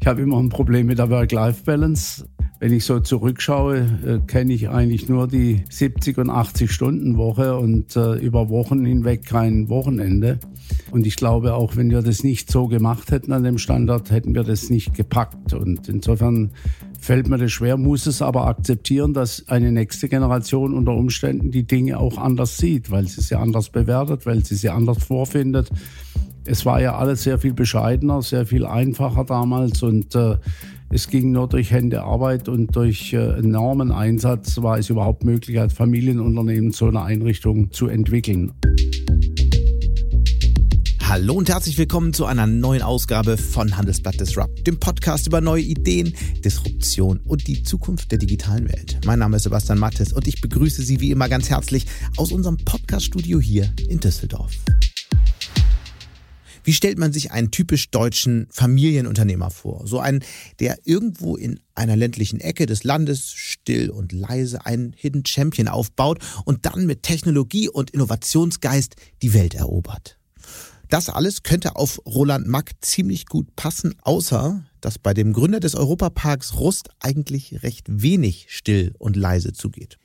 Ich habe immer ein Problem mit der Work-Life-Balance. Wenn ich so zurückschaue, äh, kenne ich eigentlich nur die 70 und 80 Stunden Woche und äh, über Wochen hinweg kein Wochenende. Und ich glaube, auch wenn wir das nicht so gemacht hätten an dem Standard, hätten wir das nicht gepackt. Und insofern fällt mir das schwer, muss es aber akzeptieren, dass eine nächste Generation unter Umständen die Dinge auch anders sieht, weil sie sie anders bewertet, weil sie sie anders vorfindet. Es war ja alles sehr viel bescheidener, sehr viel einfacher damals und äh, es ging nur durch Hände Arbeit und durch äh, enormen Einsatz war es überhaupt möglich, als Familienunternehmen so eine Einrichtung zu entwickeln. Hallo und herzlich willkommen zu einer neuen Ausgabe von Handelsblatt Disrupt, dem Podcast über neue Ideen, Disruption und die Zukunft der digitalen Welt. Mein Name ist Sebastian Mattes und ich begrüße Sie wie immer ganz herzlich aus unserem Podcaststudio hier in Düsseldorf. Wie stellt man sich einen typisch deutschen Familienunternehmer vor? So einen, der irgendwo in einer ländlichen Ecke des Landes still und leise einen Hidden Champion aufbaut und dann mit Technologie und Innovationsgeist die Welt erobert. Das alles könnte auf Roland Mack ziemlich gut passen, außer dass bei dem Gründer des Europaparks Rust eigentlich recht wenig still und leise zugeht.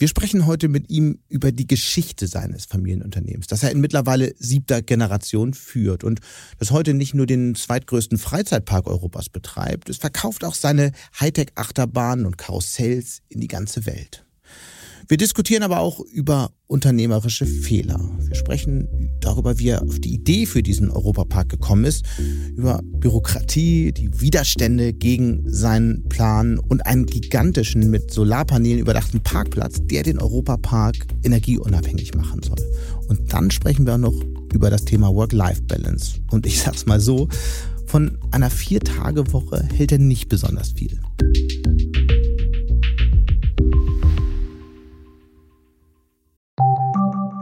Wir sprechen heute mit ihm über die Geschichte seines Familienunternehmens, das er in mittlerweile siebter Generation führt und das heute nicht nur den zweitgrößten Freizeitpark Europas betreibt, es verkauft auch seine Hightech-Achterbahnen und Karussells in die ganze Welt. Wir diskutieren aber auch über unternehmerische Fehler. Wir sprechen darüber, wie er auf die Idee für diesen Europapark gekommen ist, über Bürokratie, die Widerstände gegen seinen Plan und einen gigantischen mit Solarpanelen überdachten Parkplatz, der den Europapark energieunabhängig machen soll. Und dann sprechen wir auch noch über das Thema Work-Life-Balance. Und ich sag's mal so, von einer Vier-Tage-Woche hält er nicht besonders viel.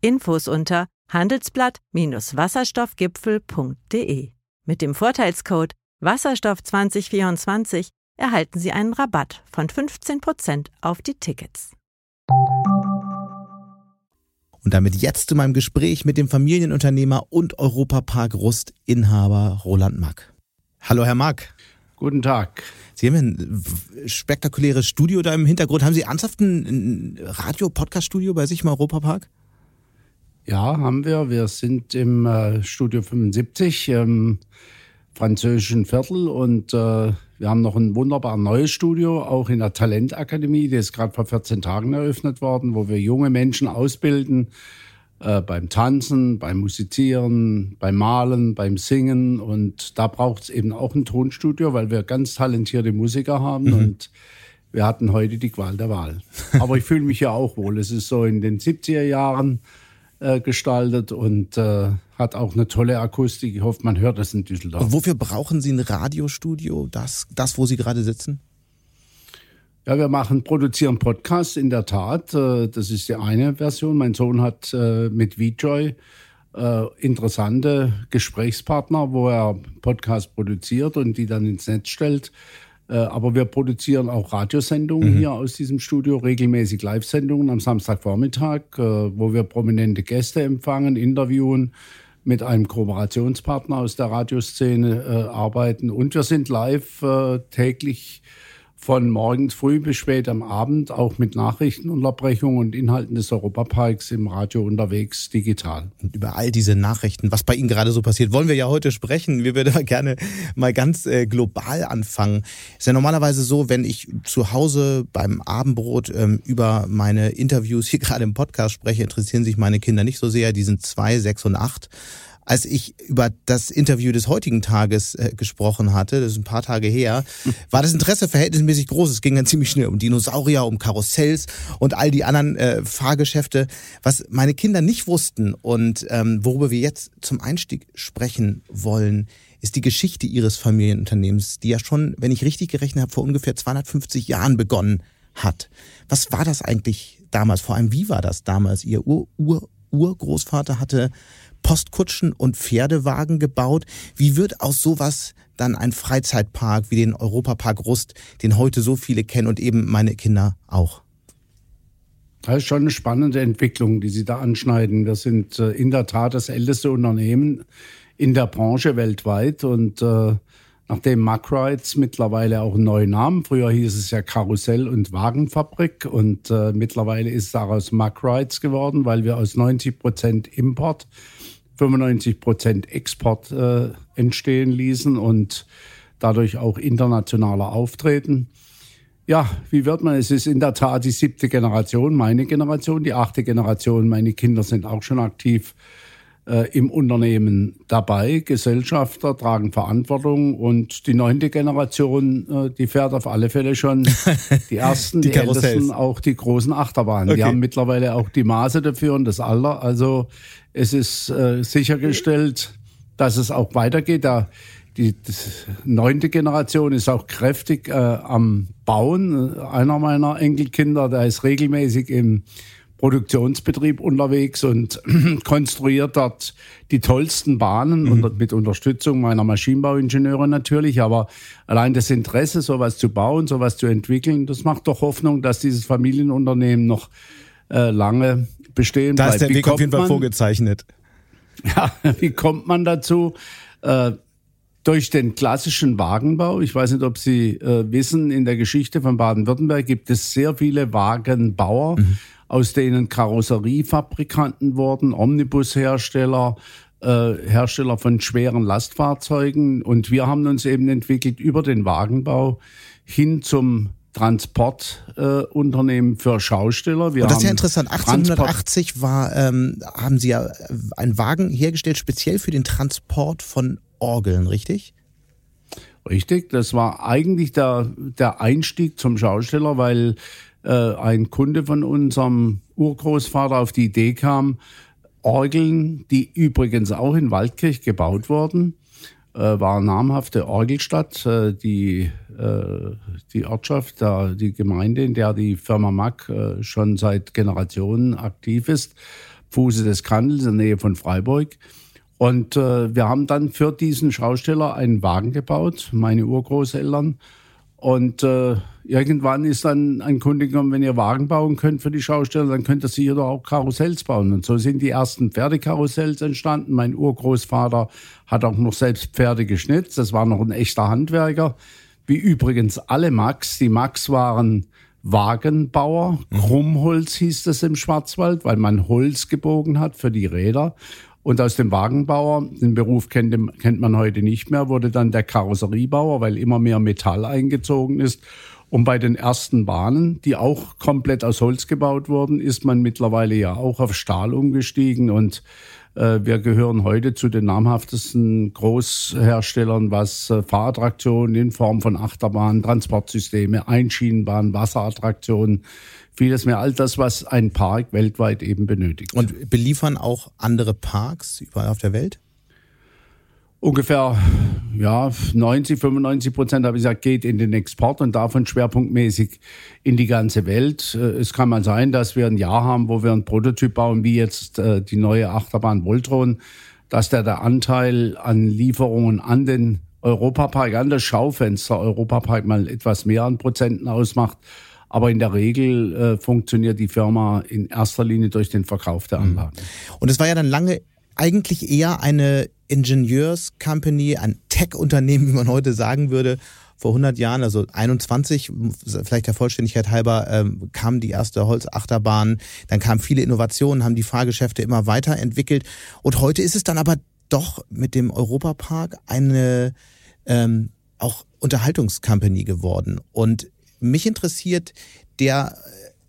Infos unter handelsblatt-wasserstoffgipfel.de. Mit dem Vorteilscode Wasserstoff 2024 erhalten Sie einen Rabatt von 15% auf die Tickets. Und damit jetzt zu meinem Gespräch mit dem Familienunternehmer und Europapark Rust Inhaber Roland Mack. Hallo Herr Mack. Guten Tag. Sie haben ein spektakuläres Studio da im Hintergrund. Haben Sie ernsthaft ein Radio-Podcast-Studio bei sich im Europapark? Ja, haben wir. Wir sind im äh, Studio 75 im französischen Viertel und äh, wir haben noch ein wunderbar neues Studio, auch in der Talentakademie. Die ist gerade vor 14 Tagen eröffnet worden, wo wir junge Menschen ausbilden äh, beim Tanzen, beim Musizieren, beim Malen, beim Singen. Und da braucht es eben auch ein Tonstudio, weil wir ganz talentierte Musiker haben mhm. und wir hatten heute die Qual der Wahl. Aber ich fühle mich ja auch wohl. Es ist so in den 70er Jahren äh, gestaltet und äh, hat auch eine tolle Akustik. Ich hoffe, man hört das in Düsseldorf. Und wofür brauchen Sie ein Radiostudio, das, das wo Sie gerade sitzen? Ja, wir machen, produzieren Podcasts in der Tat. Äh, das ist die eine Version. Mein Sohn hat äh, mit VJoy äh, interessante Gesprächspartner, wo er Podcasts produziert und die dann ins Netz stellt. Äh, aber wir produzieren auch Radiosendungen mhm. hier aus diesem Studio, regelmäßig Live-Sendungen am Samstagvormittag, äh, wo wir prominente Gäste empfangen, interviewen, mit einem Kooperationspartner aus der Radioszene äh, arbeiten. Und wir sind live täglich von morgens früh bis spät am Abend, auch mit Nachrichtenunterbrechungen und Inhalten des Europaparks im Radio unterwegs, digital. Und über all diese Nachrichten, was bei Ihnen gerade so passiert, wollen wir ja heute sprechen. Wir würden gerne mal ganz äh, global anfangen. Ist ja normalerweise so, wenn ich zu Hause beim Abendbrot ähm, über meine Interviews hier gerade im Podcast spreche, interessieren sich meine Kinder nicht so sehr. Die sind zwei, sechs und acht als ich über das Interview des heutigen Tages äh, gesprochen hatte, das ist ein paar Tage her, war das Interesse verhältnismäßig groß. Es ging dann ziemlich schnell um Dinosaurier, um Karussells und all die anderen äh, Fahrgeschäfte. Was meine Kinder nicht wussten und ähm, worüber wir jetzt zum Einstieg sprechen wollen, ist die Geschichte Ihres Familienunternehmens, die ja schon, wenn ich richtig gerechnet habe, vor ungefähr 250 Jahren begonnen hat. Was war das eigentlich damals? Vor allem, wie war das damals? Ihr Ur Ur Urgroßvater hatte Postkutschen und Pferdewagen gebaut. Wie wird aus sowas dann ein Freizeitpark wie den Europapark Rust, den heute so viele kennen und eben meine Kinder auch? Das ist schon eine spannende Entwicklung, die Sie da anschneiden. Wir sind äh, in der Tat das älteste Unternehmen in der Branche weltweit und äh, nachdem Mackrides mittlerweile auch einen neuen Namen, früher hieß es ja Karussell- und Wagenfabrik und äh, mittlerweile ist daraus Mackrides geworden, weil wir aus 90 Prozent Import 95 Prozent Export äh, entstehen ließen und dadurch auch internationaler auftreten. Ja, wie wird man? Es ist in der Tat die siebte Generation, meine Generation, die achte Generation. Meine Kinder sind auch schon aktiv äh, im Unternehmen dabei. Gesellschafter tragen Verantwortung und die neunte Generation, äh, die fährt auf alle Fälle schon die ersten, die, die ältesten, auch die großen Achterbahnen. Okay. Die haben mittlerweile auch die Maße dafür und das Alter. Also es ist äh, sichergestellt, dass es auch weitergeht. Da die, neunte Generation ist auch kräftig äh, am Bauen. Einer meiner Enkelkinder, der ist regelmäßig im Produktionsbetrieb unterwegs und konstruiert dort die tollsten Bahnen mhm. und mit Unterstützung meiner Maschinenbauingenieure natürlich. Aber allein das Interesse, sowas zu bauen, sowas zu entwickeln, das macht doch Hoffnung, dass dieses Familienunternehmen noch äh, lange bestehen da bleibt. Da ist der Weg auf jeden Fall man, vorgezeichnet. Ja, wie kommt man dazu? Äh, durch den klassischen Wagenbau. Ich weiß nicht, ob Sie äh, wissen, in der Geschichte von Baden-Württemberg gibt es sehr viele Wagenbauer. Mhm aus denen Karosseriefabrikanten wurden, Omnibushersteller, äh, Hersteller von schweren Lastfahrzeugen. Und wir haben uns eben entwickelt über den Wagenbau hin zum Transportunternehmen äh, für Schausteller. Wir und das ist ja interessant. 1880 war, ähm, haben Sie ja einen Wagen hergestellt, speziell für den Transport von Orgeln, richtig? Richtig, das war eigentlich der, der Einstieg zum Schausteller, weil äh, ein Kunde von unserem Urgroßvater auf die Idee kam, Orgeln, die übrigens auch in Waldkirch gebaut wurden, war eine namhafte Orgelstadt, äh, die, äh, die Ortschaft, der, die Gemeinde, in der die Firma Mack äh, schon seit Generationen aktiv ist, Fuße des Kandels in der Nähe von Freiburg. Und äh, wir haben dann für diesen Schausteller einen Wagen gebaut, meine Urgroßeltern. Und äh, irgendwann ist dann ein Kunde gekommen, wenn ihr Wagen bauen könnt für die Schausteller, dann könnt ihr sicher doch auch Karussells bauen. Und so sind die ersten Pferdekarussells entstanden. Mein Urgroßvater hat auch noch selbst Pferde geschnitzt. Das war noch ein echter Handwerker. Wie übrigens alle Max. Die Max waren Wagenbauer. Krummholz hieß das im Schwarzwald, weil man Holz gebogen hat für die Räder. Und aus dem Wagenbauer, den Beruf kennt, kennt man heute nicht mehr, wurde dann der Karosseriebauer, weil immer mehr Metall eingezogen ist. Und bei den ersten Bahnen, die auch komplett aus Holz gebaut wurden, ist man mittlerweile ja auch auf Stahl umgestiegen. Und äh, wir gehören heute zu den namhaftesten Großherstellern, was äh, Fahrattraktionen in Form von Achterbahnen, Transportsysteme, Einschienenbahnen, Wasserattraktionen, vieles mehr, all das, was ein Park weltweit eben benötigt. Und beliefern auch andere Parks überall auf der Welt? Ungefähr ja, 90, 95 Prozent, habe ich gesagt, geht in den Export und davon schwerpunktmäßig in die ganze Welt. Äh, es kann mal sein, dass wir ein Jahr haben, wo wir einen Prototyp bauen, wie jetzt äh, die neue Achterbahn Voltron, dass der, der Anteil an Lieferungen an den Europapark, an das Schaufenster Europapark mal etwas mehr an Prozenten ausmacht. Aber in der Regel äh, funktioniert die Firma in erster Linie durch den Verkauf der mhm. Anlagen. Und es war ja dann lange eigentlich eher eine Ingenieurs-Company, ein Tech-Unternehmen, wie man heute sagen würde. Vor 100 Jahren, also 21, vielleicht der Vollständigkeit halber, ähm, kam die erste Holzachterbahn. Dann kamen viele Innovationen, haben die Fahrgeschäfte immer weiterentwickelt. Und heute ist es dann aber doch mit dem Europapark eine ähm, auch Unterhaltungscompany geworden. Und mich interessiert der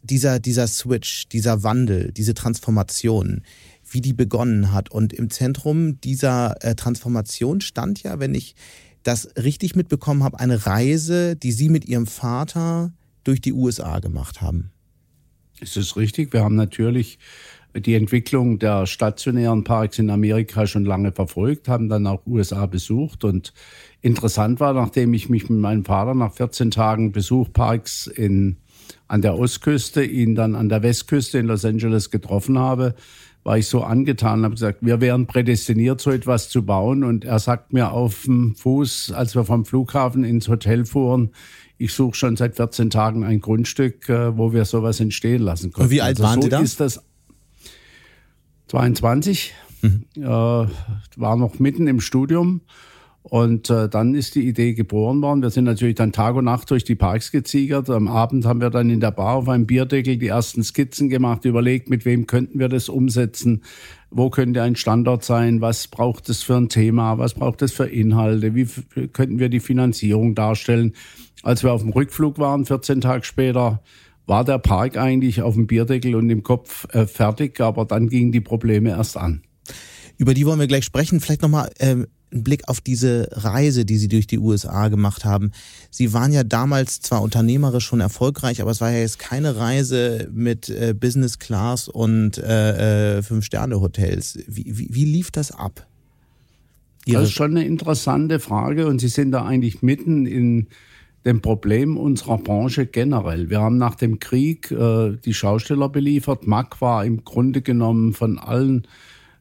dieser dieser Switch, dieser Wandel, diese Transformation wie die begonnen hat. Und im Zentrum dieser äh, Transformation stand ja, wenn ich das richtig mitbekommen habe, eine Reise, die Sie mit Ihrem Vater durch die USA gemacht haben. Es ist richtig. Wir haben natürlich die Entwicklung der stationären Parks in Amerika schon lange verfolgt, haben dann auch USA besucht und interessant war, nachdem ich mich mit meinem Vater nach 14 Tagen Besuch Parks in, an der Ostküste, ihn dann an der Westküste in Los Angeles getroffen habe, war ich so angetan, habe gesagt, wir wären prädestiniert, so etwas zu bauen. Und er sagt mir auf dem Fuß, als wir vom Flughafen ins Hotel fuhren, ich suche schon seit 14 Tagen ein Grundstück, äh, wo wir sowas entstehen lassen können. Und wie alt also waren so Sie da? Ist das 22. Mhm. Äh, war noch mitten im Studium. Und äh, dann ist die Idee geboren worden. Wir sind natürlich dann Tag und Nacht durch die Parks geziegert. Am Abend haben wir dann in der Bar auf einem Bierdeckel die ersten Skizzen gemacht, überlegt, mit wem könnten wir das umsetzen, wo könnte ein Standort sein, was braucht es für ein Thema, was braucht es für Inhalte, wie könnten wir die Finanzierung darstellen. Als wir auf dem Rückflug waren, 14 Tage später, war der Park eigentlich auf dem Bierdeckel und im Kopf äh, fertig, aber dann gingen die Probleme erst an. Über die wollen wir gleich sprechen. Vielleicht nochmal ähm, ein Blick auf diese Reise, die Sie durch die USA gemacht haben. Sie waren ja damals zwar unternehmerisch schon erfolgreich, aber es war ja jetzt keine Reise mit äh, Business Class und äh, äh, Fünf-Sterne-Hotels. Wie, wie, wie lief das ab? Ihre das ist schon eine interessante Frage und Sie sind da eigentlich mitten in dem Problem unserer Branche generell. Wir haben nach dem Krieg äh, die Schausteller beliefert. Mack war im Grunde genommen von allen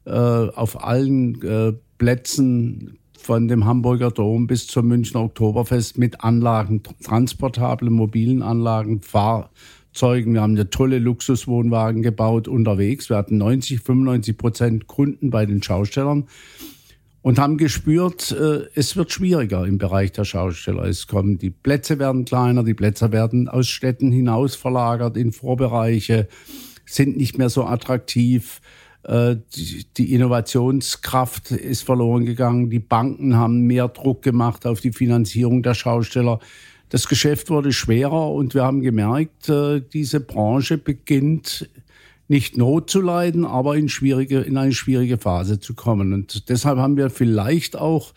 äh, auf allen äh, Plätzen von dem Hamburger Dom bis zum Münchner Oktoberfest mit Anlagen, transportablen mobilen Anlagen, Fahrzeugen. Wir haben eine tolle Luxuswohnwagen gebaut unterwegs. Wir hatten 90, 95 Prozent Kunden bei den Schaustellern und haben gespürt, äh, es wird schwieriger im Bereich der Schausteller. Es kommen, die Plätze werden kleiner, die Plätze werden aus Städten hinaus verlagert in Vorbereiche, sind nicht mehr so attraktiv. Äh, die Innovationskraft ist verloren gegangen. Die Banken haben mehr Druck gemacht auf die Finanzierung der Schausteller. Das Geschäft wurde schwerer und wir haben gemerkt, äh, diese Branche beginnt nicht Not zu leiden, aber in, schwierige, in eine schwierige Phase zu kommen. Und deshalb haben wir vielleicht auch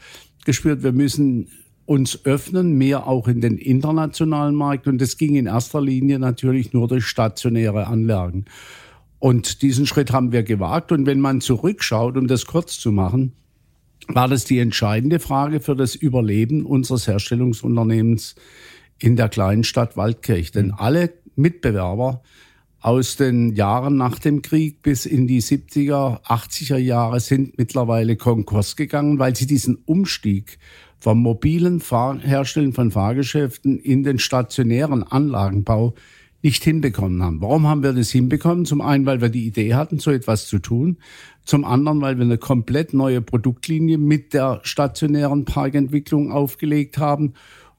gespürt, wir müssen uns öffnen, mehr auch in den internationalen Markt. Und das ging in erster Linie natürlich nur durch stationäre Anlagen. Und diesen Schritt haben wir gewagt. Und wenn man zurückschaut, um das kurz zu machen, war das die entscheidende Frage für das Überleben unseres Herstellungsunternehmens in der kleinen Stadt Waldkirch. Denn alle Mitbewerber aus den Jahren nach dem Krieg bis in die 70er, 80er Jahre sind mittlerweile Konkurs gegangen, weil sie diesen Umstieg vom mobilen Fahr Herstellen von Fahrgeschäften in den stationären Anlagenbau nicht hinbekommen haben. Warum haben wir das hinbekommen? Zum einen, weil wir die Idee hatten, so etwas zu tun. Zum anderen, weil wir eine komplett neue Produktlinie mit der stationären Parkentwicklung aufgelegt haben.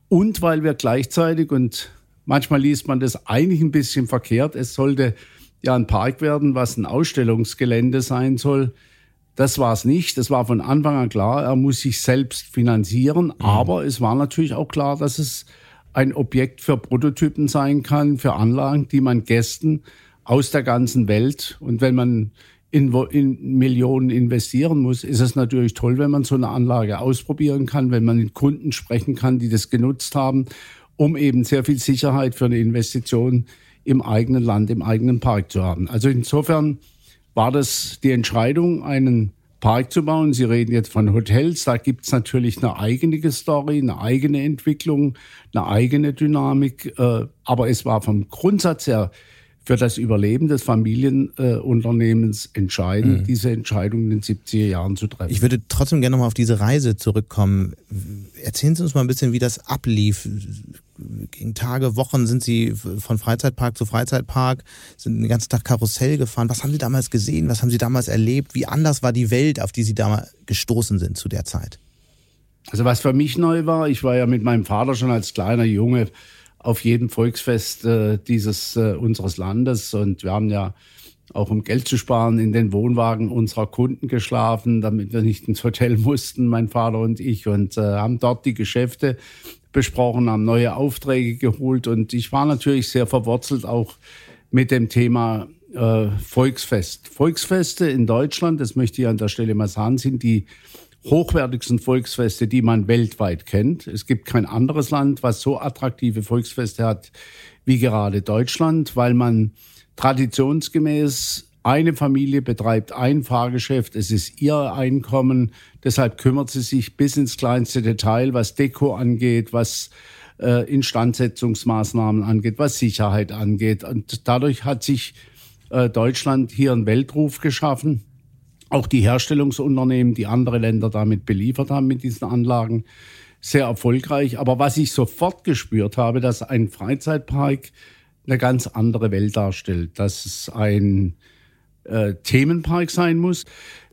Und weil wir gleichzeitig, und Manchmal liest man das eigentlich ein bisschen verkehrt. Es sollte ja ein Park werden, was ein Ausstellungsgelände sein soll. Das war es nicht. Das war von Anfang an klar. Er muss sich selbst finanzieren. Mhm. Aber es war natürlich auch klar, dass es ein Objekt für Prototypen sein kann, für Anlagen, die man Gästen aus der ganzen Welt und wenn man in, in, Millionen investieren muss, ist es natürlich toll, wenn man so eine Anlage ausprobieren kann, wenn man mit Kunden sprechen kann, die das genutzt haben um eben sehr viel Sicherheit für eine Investition im eigenen Land, im eigenen Park zu haben. Also insofern war das die Entscheidung, einen Park zu bauen. Sie reden jetzt von Hotels, da gibt es natürlich eine eigene Story, eine eigene Entwicklung, eine eigene Dynamik. Äh, aber es war vom Grundsatz her für das Überleben des Familienunternehmens äh, entscheidend, mhm. diese Entscheidung in den 70er Jahren zu treffen. Ich würde trotzdem gerne nochmal auf diese Reise zurückkommen. Erzählen Sie uns mal ein bisschen, wie das ablief. Gegen Tage, Wochen sind Sie von Freizeitpark zu Freizeitpark, sind den ganzen Tag Karussell gefahren. Was haben Sie damals gesehen? Was haben Sie damals erlebt? Wie anders war die Welt, auf die Sie damals gestoßen sind zu der Zeit? Also was für mich neu war, ich war ja mit meinem Vater schon als kleiner Junge auf jedem Volksfest äh, dieses äh, unseres Landes. Und wir haben ja auch um Geld zu sparen in den Wohnwagen unserer Kunden geschlafen, damit wir nicht ins Hotel mussten, mein Vater und ich, und äh, haben dort die Geschäfte besprochen, haben neue Aufträge geholt. Und ich war natürlich sehr verwurzelt auch mit dem Thema äh, Volksfest. Volksfeste in Deutschland, das möchte ich an der Stelle mal sagen, sind die hochwertigsten Volksfeste, die man weltweit kennt. Es gibt kein anderes Land, was so attraktive Volksfeste hat wie gerade Deutschland, weil man traditionsgemäß eine Familie betreibt ein Fahrgeschäft, es ist ihr Einkommen, deshalb kümmert sie sich bis ins kleinste Detail, was Deko angeht, was äh, Instandsetzungsmaßnahmen angeht, was Sicherheit angeht. Und dadurch hat sich äh, Deutschland hier einen Weltruf geschaffen. Auch die Herstellungsunternehmen, die andere Länder damit beliefert haben mit diesen Anlagen, sehr erfolgreich. Aber was ich sofort gespürt habe, dass ein Freizeitpark eine ganz andere Welt darstellt, dass es ein äh, Themenpark sein muss.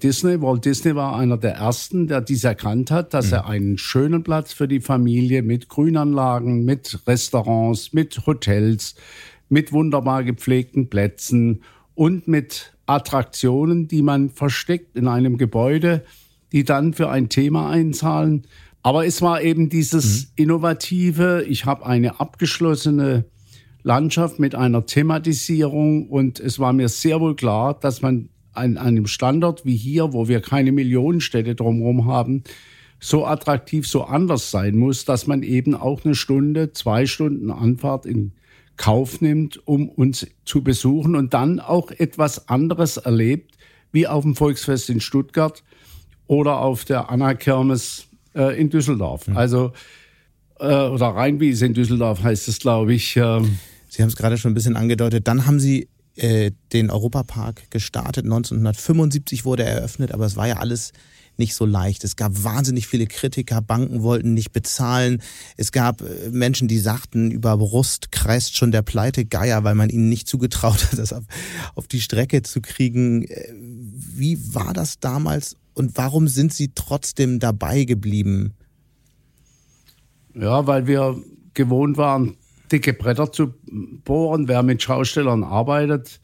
Disney, Walt Disney war einer der ersten, der dies erkannt hat, dass mhm. er einen schönen Platz für die Familie mit Grünanlagen, mit Restaurants, mit Hotels, mit wunderbar gepflegten Plätzen und mit Attraktionen, die man versteckt in einem Gebäude, die dann für ein Thema einzahlen. Aber es war eben dieses mhm. innovative, ich habe eine abgeschlossene Landschaft mit einer Thematisierung und es war mir sehr wohl klar, dass man an einem Standort wie hier, wo wir keine Millionenstädte drumherum haben, so attraktiv, so anders sein muss, dass man eben auch eine Stunde, zwei Stunden Anfahrt in Kauf nimmt, um uns zu besuchen und dann auch etwas anderes erlebt, wie auf dem Volksfest in Stuttgart oder auf der Anna-Kirmes äh, in Düsseldorf. Mhm. Also äh, oder Rheinwiese in Düsseldorf heißt es, glaube ich. Ähm, Sie haben es gerade schon ein bisschen angedeutet. Dann haben Sie äh, den Europapark gestartet. 1975 wurde er eröffnet, aber es war ja alles nicht so leicht. Es gab wahnsinnig viele Kritiker, Banken wollten nicht bezahlen. Es gab äh, Menschen, die sagten, über Brust kreist schon der Pleite Geier, weil man ihnen nicht zugetraut hat, das auf, die Strecke zu kriegen. Äh, wie war das damals und warum sind Sie trotzdem dabei geblieben? Ja, weil wir gewohnt waren, dicke Bretter zu bohren. Wer mit Schaustellern arbeitet,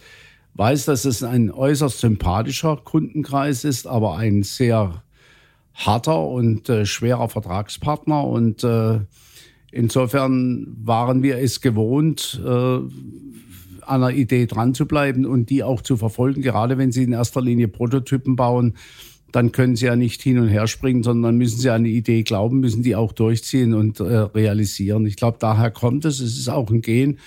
weiß, dass es ein äußerst sympathischer Kundenkreis ist, aber ein sehr harter und äh, schwerer Vertragspartner. Und äh, insofern waren wir es gewohnt, äh, an einer Idee dran zu bleiben und die auch zu verfolgen, gerade wenn sie in erster Linie Prototypen bauen dann können sie ja nicht hin und her springen, sondern müssen sie an die Idee glauben, müssen die auch durchziehen und äh, realisieren. Ich glaube, daher kommt es. Es ist auch ein Gen,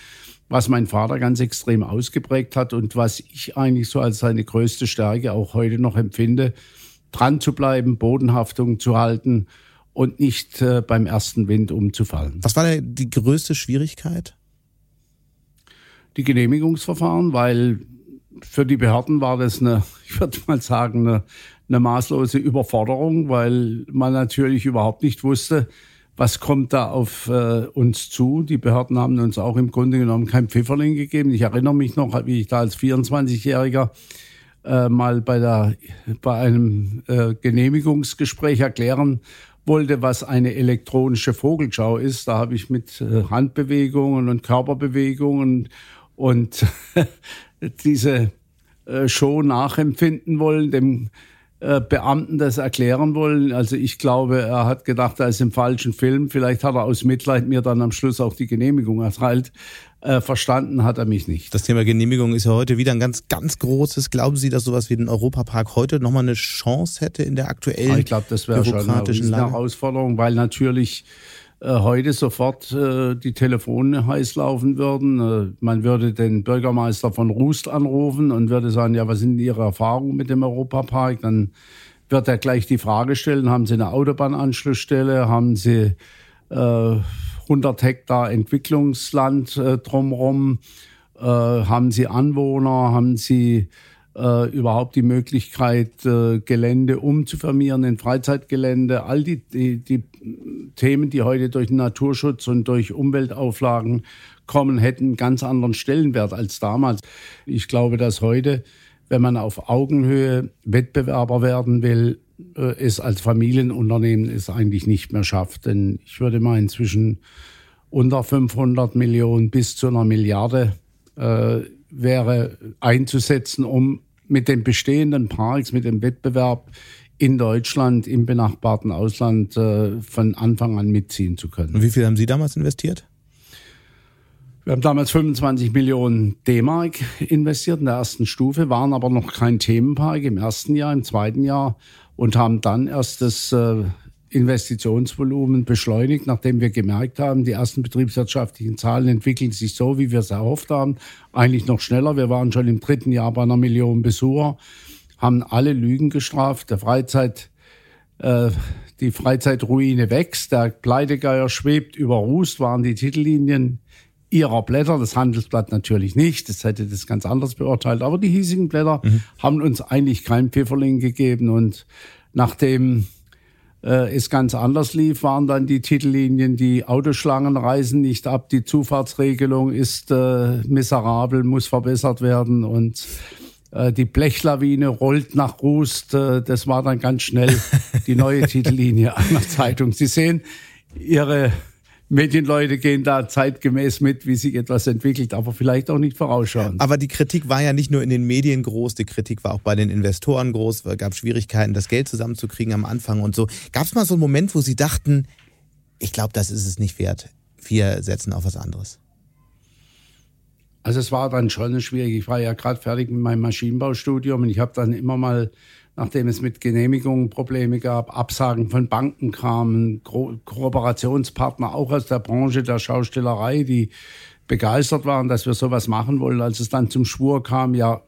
was mein Vater ganz extrem ausgeprägt hat und was ich eigentlich so als seine größte Stärke auch heute noch empfinde, dran zu bleiben, Bodenhaftung zu halten und nicht äh, beim ersten Wind umzufallen. Was war die größte Schwierigkeit? Die Genehmigungsverfahren, weil für die Behörden war das eine, ich würde mal sagen, eine eine maßlose Überforderung, weil man natürlich überhaupt nicht wusste, was kommt da auf äh, uns zu. Die Behörden haben uns auch im Grunde genommen kein Pfifferling gegeben. Ich erinnere mich noch, wie ich da als 24-Jähriger äh, mal bei, der, bei einem äh, Genehmigungsgespräch erklären wollte, was eine elektronische Vogelschau ist. Da habe ich mit äh, Handbewegungen und Körperbewegungen und diese äh, Show nachempfinden wollen, dem äh, Beamten das erklären wollen. Also ich glaube, er hat gedacht, er ist im falschen Film. Vielleicht hat er aus Mitleid mir dann am Schluss auch die Genehmigung erteilt. Äh, verstanden hat er mich nicht. Das Thema Genehmigung ist ja heute wieder ein ganz, ganz großes. Glauben Sie, dass sowas wie den Europapark heute nochmal eine Chance hätte in der aktuellen Ich glaube, das wäre schon eine Herausforderung, weil natürlich äh, heute sofort äh, die Telefone heiß laufen würden. Äh, man würde den Bürgermeister von Rust anrufen und würde sagen, ja, was sind Ihre Erfahrungen mit dem Europapark? Dann wird er gleich die Frage stellen, haben Sie eine Autobahnanschlussstelle? Haben Sie äh, 100 Hektar Entwicklungsland äh, drumherum? Äh, haben Sie Anwohner? Haben Sie äh, überhaupt die Möglichkeit, äh, Gelände umzuformieren in Freizeitgelände. All die, die, die Themen, die heute durch Naturschutz und durch Umweltauflagen kommen, hätten ganz anderen Stellenwert als damals. Ich glaube, dass heute, wenn man auf Augenhöhe Wettbewerber werden will, äh, es als Familienunternehmen es eigentlich nicht mehr schafft. Denn ich würde mal inzwischen unter 500 Millionen bis zu einer Milliarde äh, wäre einzusetzen, um mit den bestehenden Parks, mit dem Wettbewerb in Deutschland, im benachbarten Ausland äh, von Anfang an mitziehen zu können. Und wie viel haben Sie damals investiert? Wir haben damals 25 Millionen D-Mark investiert in der ersten Stufe, waren aber noch kein Themenpark im ersten Jahr, im zweiten Jahr und haben dann erst das äh, Investitionsvolumen beschleunigt, nachdem wir gemerkt haben, die ersten betriebswirtschaftlichen Zahlen entwickeln sich so, wie wir es erhofft haben, eigentlich noch schneller. Wir waren schon im dritten Jahr bei einer Million Besucher, haben alle Lügen gestraft. Der Freizeit, äh, die Freizeitruine wächst, der Pleitegeier schwebt über Rust, waren die Titellinien ihrer Blätter, das Handelsblatt natürlich nicht, das hätte das ganz anders beurteilt, aber die hiesigen Blätter mhm. haben uns eigentlich kein Pfifferling gegeben und nachdem äh, es ganz anders lief, waren dann die Titellinien, die Autoschlangen reisen nicht ab, die Zufahrtsregelung ist äh, miserabel, muss verbessert werden und äh, die Blechlawine rollt nach Rust. Äh, das war dann ganz schnell die neue Titellinie einer Zeitung. Sie sehen, Ihre Medienleute gehen da zeitgemäß mit, wie sich etwas entwickelt, aber vielleicht auch nicht vorausschauen. Aber die Kritik war ja nicht nur in den Medien groß, die Kritik war auch bei den Investoren groß, es gab Schwierigkeiten, das Geld zusammenzukriegen am Anfang und so. Gab es mal so einen Moment, wo Sie dachten, ich glaube, das ist es nicht wert, wir setzen auf was anderes? Also es war dann schon schwierig. Ich war ja gerade fertig mit meinem Maschinenbaustudium und ich habe dann immer mal nachdem es mit Genehmigungen Probleme gab, Absagen von Banken kamen, Ko Kooperationspartner auch aus der Branche der Schaustellerei, die begeistert waren, dass wir sowas machen wollen. Als es dann zum Schwur kam, ja,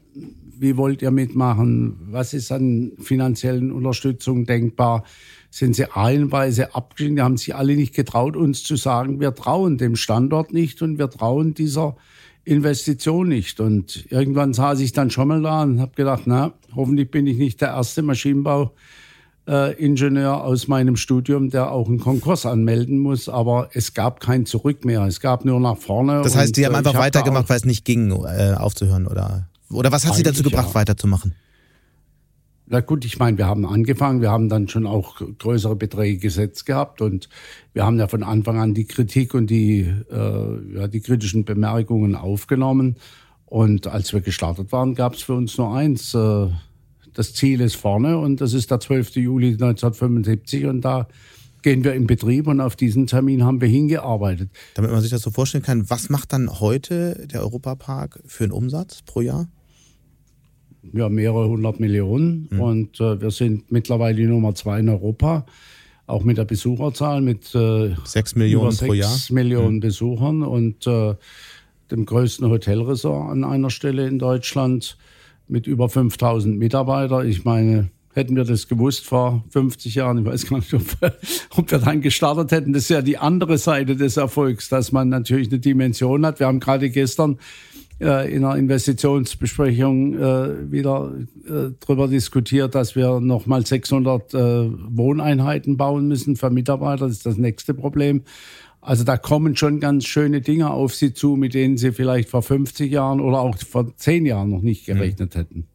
wie wollt ihr mitmachen? Was ist an finanziellen Unterstützung denkbar? Sind sie reihenweise abgeschieden? Die haben sich alle nicht getraut, uns zu sagen, wir trauen dem Standort nicht und wir trauen dieser Investition nicht. Und irgendwann saß ich dann schon mal da und habe gedacht, na, hoffentlich bin ich nicht der erste Maschinenbauingenieur äh, aus meinem Studium, der auch einen Konkurs anmelden muss. Aber es gab kein Zurück mehr. Es gab nur nach vorne. Das heißt, die haben äh, einfach hab weitergemacht, weil es nicht ging, äh, aufzuhören, oder? Oder was hat Sie dazu gebracht, ja. weiterzumachen? Na gut, ich meine, wir haben angefangen, wir haben dann schon auch größere Beträge gesetzt gehabt und wir haben ja von Anfang an die Kritik und die, äh, ja, die kritischen Bemerkungen aufgenommen. Und als wir gestartet waren, gab es für uns nur eins. Äh, das Ziel ist vorne und das ist der 12. Juli 1975 und da gehen wir in Betrieb und auf diesen Termin haben wir hingearbeitet. Damit man sich das so vorstellen kann, was macht dann heute der Europapark für einen Umsatz pro Jahr? Ja, mehrere hundert Millionen. Mhm. Und äh, wir sind mittlerweile die Nummer zwei in Europa. Auch mit der Besucherzahl mit äh, sechs Millionen pro Jahr. Millionen mhm. Besuchern und äh, dem größten Hotelresort an einer Stelle in Deutschland mit über 5000 Mitarbeitern. Ich meine, hätten wir das gewusst vor 50 Jahren, ich weiß gar nicht, ob, ob wir dann gestartet hätten. Das ist ja die andere Seite des Erfolgs, dass man natürlich eine Dimension hat. Wir haben gerade gestern äh, in einer Investitionsbesprechung äh, wieder äh, darüber diskutiert, dass wir nochmal 600 äh, Wohneinheiten bauen müssen für Mitarbeiter. Das ist das nächste Problem. Also da kommen schon ganz schöne Dinge auf Sie zu, mit denen Sie vielleicht vor 50 Jahren oder auch vor 10 Jahren noch nicht gerechnet hätten.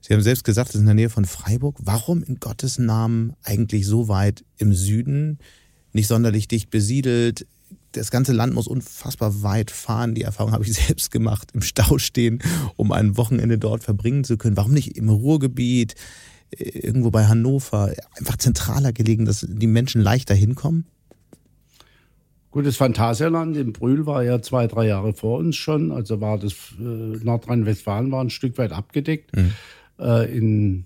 Sie haben selbst gesagt, es ist in der Nähe von Freiburg. Warum in Gottes Namen eigentlich so weit im Süden, nicht sonderlich dicht besiedelt? Das ganze Land muss unfassbar weit fahren. Die Erfahrung habe ich selbst gemacht, im Stau stehen, um ein Wochenende dort verbringen zu können. Warum nicht im Ruhrgebiet, äh, irgendwo bei Hannover, einfach zentraler gelegen, dass die Menschen leichter hinkommen? Gut, das Phantasialand in Brühl war ja zwei, drei Jahre vor uns schon. Also war das äh, Nordrhein-Westfalen war ein Stück weit abgedeckt. Mhm. Äh, in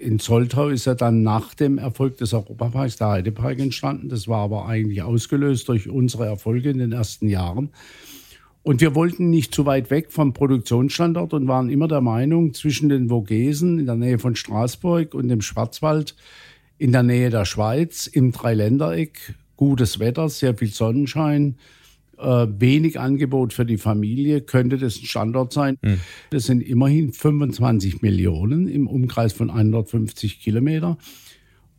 in Zolltau ist ja dann nach dem Erfolg des Europaparks der Heidepark entstanden. Das war aber eigentlich ausgelöst durch unsere Erfolge in den ersten Jahren. Und wir wollten nicht zu weit weg vom Produktionsstandort und waren immer der Meinung, zwischen den Vogesen in der Nähe von Straßburg und dem Schwarzwald in der Nähe der Schweiz im Dreiländereck, gutes Wetter, sehr viel Sonnenschein, äh, wenig Angebot für die Familie, könnte das ein Standort sein. Mhm. Das sind immerhin 25 Millionen im Umkreis von 150 Kilometer.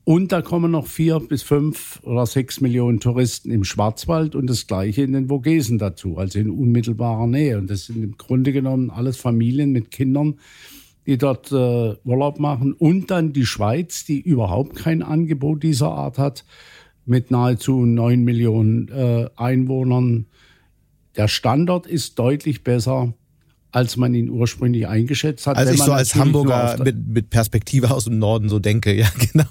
Und da kommen noch vier bis fünf oder sechs Millionen Touristen im Schwarzwald und das gleiche in den Vogesen dazu, also in unmittelbarer Nähe. Und das sind im Grunde genommen alles Familien mit Kindern, die dort äh, Urlaub machen. Und dann die Schweiz, die überhaupt kein Angebot dieser Art hat mit nahezu neun Millionen äh, Einwohnern. Der Standort ist deutlich besser, als man ihn ursprünglich eingeschätzt hat. Also ich so als Hamburger mit, mit Perspektive aus dem Norden so denke, ja genau.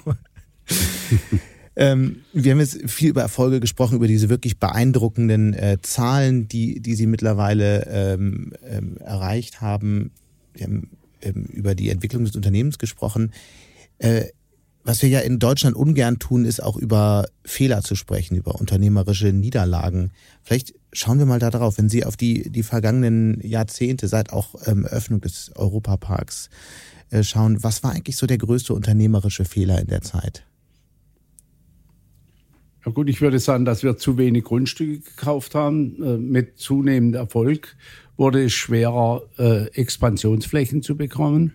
ähm, wir haben jetzt viel über Erfolge gesprochen, über diese wirklich beeindruckenden äh, Zahlen, die, die Sie mittlerweile ähm, ähm, erreicht haben. Wir haben ähm, über die Entwicklung des Unternehmens gesprochen. Äh, Was wir ja in Deutschland ungern tun, ist auch über Fehler zu sprechen, über unternehmerische Niederlagen. Vielleicht schauen wir mal da drauf, wenn Sie auf die, die vergangenen Jahrzehnte seit auch ähm, Öffnung des Europaparks äh, schauen. Was war eigentlich so der größte unternehmerische Fehler in der Zeit? Ja gut, ich würde sagen, dass wir zu wenig Grundstücke gekauft haben. Äh, mit zunehmendem Erfolg wurde es schwerer, äh, Expansionsflächen zu bekommen.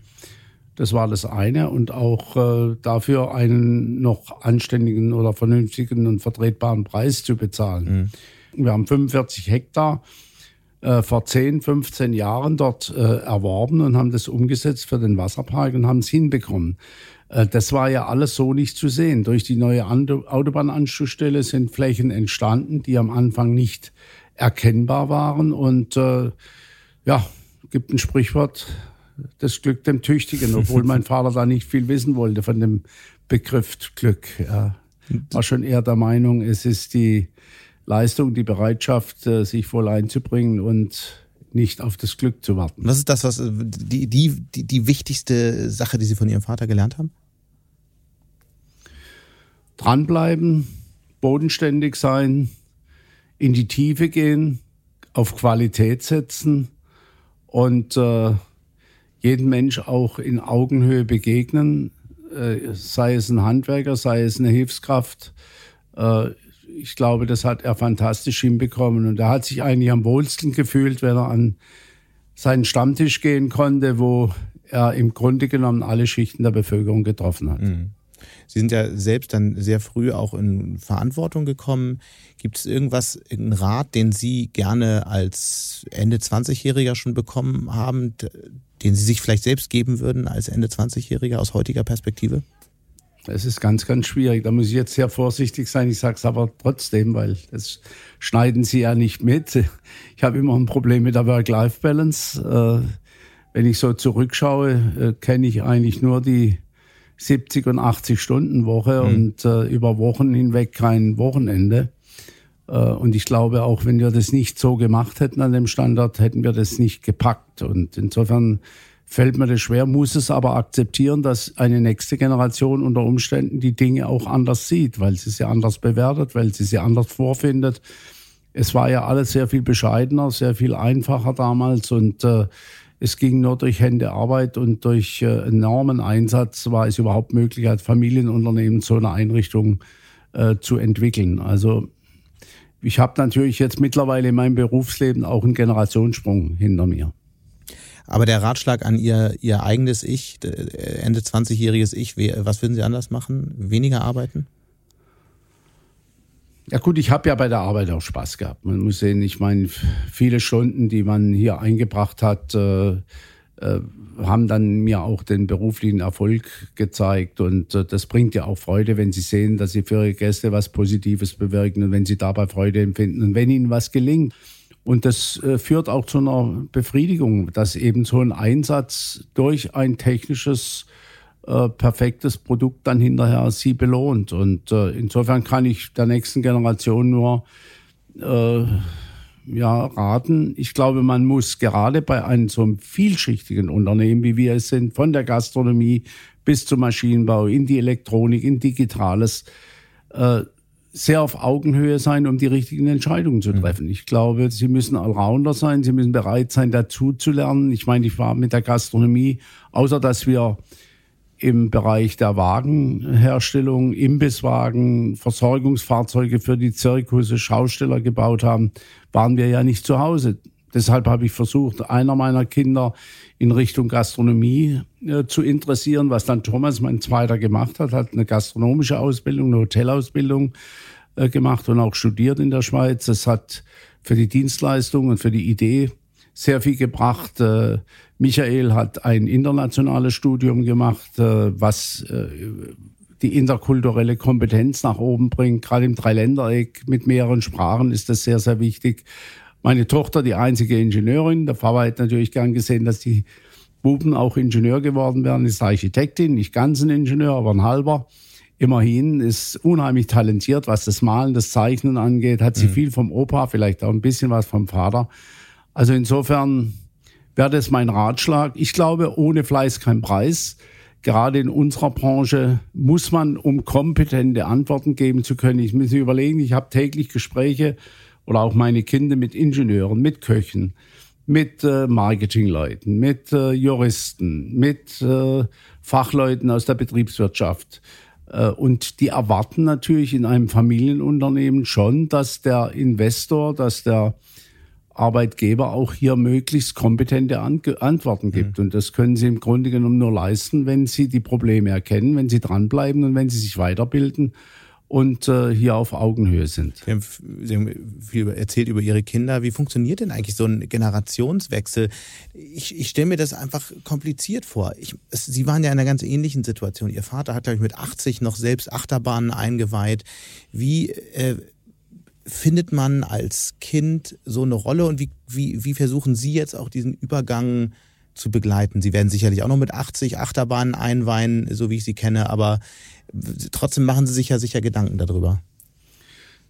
Das war das eine. Und auch äh, dafür einen noch anständigen oder vernünftigen und vertretbaren Preis zu bezahlen. Mhm. Wir haben 45 Hektar äh, vor 10, 15 Jahren dort äh, erworben und haben das umgesetzt für den Wasserpark und haben es hinbekommen. Äh, das war ja alles so nicht zu sehen. Durch die neue Autobahnanschlussstelle sind Flächen entstanden, die am Anfang nicht erkennbar waren. Und äh, ja, gibt ein Sprichwort, das Glück dem Tüchtigen, obwohl mein Vater da nicht viel wissen wollte von dem Begriff Glück. Er war schon eher der Meinung, es ist die Leistung, die Bereitschaft, äh, sich voll einzubringen und nicht auf das Glück zu warten. Was ist das, was die, die, die, die wichtigste Sache, die Sie von Ihrem Vater gelernt haben? Dranbleiben, bodenständig sein, in die Tiefe gehen, auf Qualität setzen und äh, jeden Mensch auch in Augenhöhe begegnen, äh, sei es ein Handwerker, sei es eine Hilfskraft. Äh, ich glaube, das hat er fantastisch hinbekommen. Und er hat sich eigentlich am wohlsten gefühlt, wenn er an seinen Stammtisch gehen konnte, wo er im Grunde genommen alle Schichten der Bevölkerung getroffen hat. Mhm. Sie sind ja selbst dann sehr früh auch in Verantwortung gekommen. Gibt es irgendwas, irgendeinen Rat, den Sie gerne als Ende 20-Jähriger schon bekommen haben, den Sie sich vielleicht selbst geben würden als Ende 20-Jähriger aus heutiger Perspektive? Es ist ganz, ganz schwierig. Da muss ich jetzt sehr vorsichtig sein. Ich sage es aber trotzdem, weil das schneiden Sie ja nicht mit. Ich habe immer ein Problem mit der Work-Life-Balance. Äh, wenn ich so zurückschaue, äh, kenne ich eigentlich nur die 70 und 80 Stunden Woche mhm. und äh, über Wochen hinweg kein Wochenende. Und ich glaube, auch wenn wir das nicht so gemacht hätten an dem Standort, hätten wir das nicht gepackt. Und insofern fällt mir das schwer, muss es aber akzeptieren, dass eine nächste Generation unter Umständen die Dinge auch anders sieht, weil sie sie anders bewertet, weil sie sie anders vorfindet. Es war ja alles sehr viel bescheidener, sehr viel einfacher damals und äh, es ging nur durch Hände Arbeit und durch äh, enormen Einsatz war es überhaupt möglich, als Familienunternehmen so eine Einrichtung äh, zu entwickeln. Also ich habe natürlich jetzt mittlerweile in meinem Berufsleben auch einen Generationssprung hinter mir. Aber der Ratschlag an ihr, ihr eigenes Ich, Ende 20-jähriges Ich, was würden Sie anders machen? Weniger arbeiten? Ja gut, ich habe ja bei der Arbeit auch Spaß gehabt. Man muss sehen, ich meine, viele Stunden, die man hier eingebracht hat, äh, äh, haben dann mir auch den beruflichen Erfolg gezeigt. Und äh, das bringt ja auch Freude, wenn Sie sehen, dass Sie für Ihre Gäste was Positives bewirken und wenn Sie dabei Freude empfinden und wenn Ihnen was gelingt. Und das äh, führt auch zu einer Befriedigung, dass eben so ein Einsatz durch ein technisches, perfektes Produkt dann hinterher sie belohnt. Und insofern kann ich der nächsten Generation nur ja, raten. Ich glaube, man muss gerade bei einem so einem vielschichtigen Unternehmen, wie wir es sind, von der Gastronomie bis zum Maschinenbau, in die Elektronik, in Digitales, äh, sehr auf Augenhöhe sein, um die richtigen Entscheidungen zu mhm. treffen. Ich glaube, sie müssen Allrounder sein, sie müssen bereit sein, dazu zu lernen. Ich meine, ich war mit der Gastronomie, außer dass wir im Bereich der Wagenherstellung, Imbisswagen, Versorgungsfahrzeuge für die Zirkusse, Schausteller gebaut haben, waren wir ja nicht zu Hause. Deshalb habe ich versucht, einer meiner Kinder in Richtung Gastronomie äh, zu interessieren, was dann Thomas, mein Zweiter, gemacht hat, hat eine gastronomische Ausbildung, eine Hotelausbildung äh, gemacht und auch studiert in der Schweiz. Das hat für die Dienstleistung und für die Idee sehr viel gebracht. Äh, Michael hat ein internationales Studium gemacht, äh, was äh, die interkulturelle Kompetenz nach oben bringt. Gerade im Dreiländereck mit mehreren Sprachen ist das sehr, sehr wichtig. Meine Tochter, die einzige Ingenieurin, der Papa hat natürlich gern gesehen, dass die Buben auch Ingenieur geworden wären, ist Architektin, nicht ganz ein Ingenieur, aber ein halber. Immerhin ist unheimlich talentiert, was das Malen, das Zeichnen angeht, hat sie mhm. viel vom Opa, vielleicht auch ein bisschen was vom Vater. Also insofern wäre das mein Ratschlag. Ich glaube, ohne Fleiß kein Preis. gerade in unserer Branche muss man, um kompetente Antworten geben zu können, ich muss mir überlegen, ich habe täglich Gespräche oder auch meine Kinder mit Ingenieuren, mit Köchen, mit äh, Marketingleuten, mit äh, Juristen, mit äh, Fachleuten aus der Betriebswirtschaft. Und die erwarten natürlich in einem Familienunternehmen schon, dass der Investor, dass der Arbeitgeber auch hier möglichst kompetente Antworten gibt. Mhm. Und das können sie im Grunde genommen nur leisten, wenn sie die Probleme erkennen, wenn sie dranbleiben und wenn sie sich weiterbilden und äh, hier auf Augenhöhe sind. Sie haben, Sie haben viel erzählt über Ihre Kinder. Wie funktioniert denn eigentlich so ein Generationswechsel? Ich, ich stelle mir das einfach kompliziert vor. Ich, es, Sie waren ja in einer ganz ähnlichen Situation. Ihr Vater hat, glaube ich, mit 80 noch selbst Achterbahnen eingeweiht. Wie äh, findet man als Kind so eine Rolle und wie, wie, wie versuchen Sie jetzt auch diesen Übergang zu begleiten? Sie werden sicherlich auch noch mit 80 Achterbahnen einweihen, so wie ich sie kenne, aber trotzdem machen Sie sich ja sicher Gedanken darüber.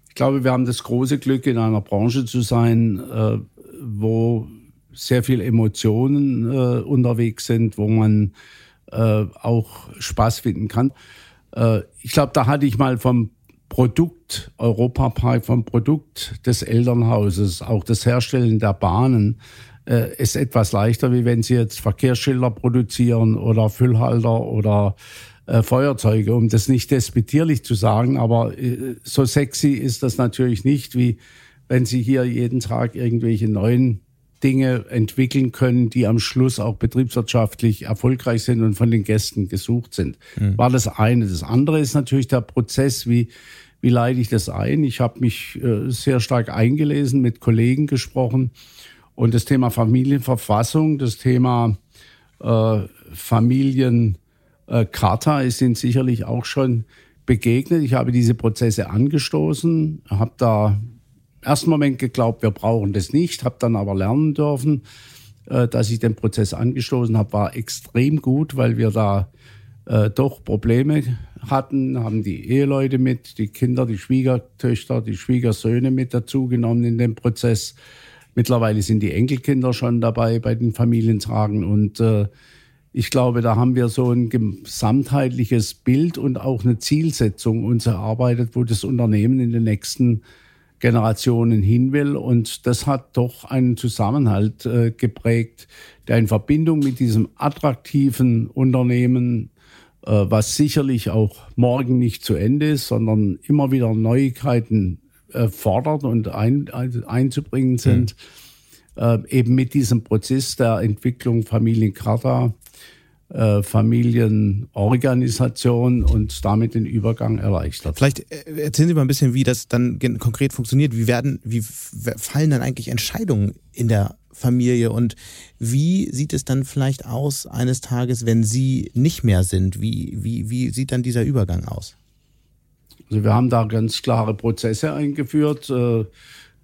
Ich glaube, wir haben das große Glück, in einer Branche zu sein, äh, wo sehr viel Emotionen äh, unterwegs sind, wo man äh, auch Spaß finden kann. Ich glaube, da hatte ich mal vom Produkt Europapark, vom Produkt des Elternhauses, auch das Herstellen der Bahnen, äh, ist etwas leichter, wie wenn Sie jetzt Verkehrsschilder produzieren oder Füllhalter oder äh, Feuerzeuge, um das nicht despektierlich zu sagen, aber äh, so sexy ist das natürlich nicht, wie wenn Sie hier jeden Tag irgendwelche neuen Dinge entwickeln können, die am Schluss auch betriebswirtschaftlich erfolgreich sind und von den Gästen gesucht sind. Mhm. War das eine. Das andere ist natürlich der Prozess, wie, wie leite ich das ein? Ich habe mich äh, sehr stark eingelesen, mit Kollegen gesprochen und das Thema Familienverfassung, das Thema äh, Familien äh, ist Ihnen sicherlich auch schon begegnet. Ich habe diese Prozesse angestoßen, habe da ersten Moment geglaubt, wir brauchen das nicht, habe dann aber lernen dürfen, äh, dass ich den Prozess angestoßen habe, war extrem gut, weil wir da äh, doch Probleme hatten, haben die Eheleute mit, die Kinder, die Schwiegertöchter, die Schwiegersöhne mit dazugenommen in den Prozess. Mittlerweile sind die Enkelkinder schon dabei bei den Familientagen und äh, ich glaube, da haben wir so ein gesamtheitliches Bild und auch eine Zielsetzung uns erarbeitet, wo das Unternehmen in den nächsten Generationen hin will. Und das hat doch einen Zusammenhalt äh, geprägt, der in Verbindung mit diesem attraktiven Unternehmen, äh, was sicherlich auch morgen nicht zu Ende ist, sondern immer wieder Neuigkeiten äh, fordert und ein, ein, einzubringen sind, mhm. eben mit diesem Prozess der Entwicklung Familiencharta äh, Familienorganisation und damit den Übergang erleichtert. Vielleicht äh, erzählen Sie mal ein bisschen, wie das dann konkret funktioniert. Wie werden, wie fallen dann eigentlich Entscheidungen in der Familie und wie sieht es dann vielleicht aus eines Tages, wenn Sie nicht mehr sind? Wie, wie, wie sieht dann dieser Übergang aus? Also wir haben da ganz klare Prozesse eingeführt. Äh,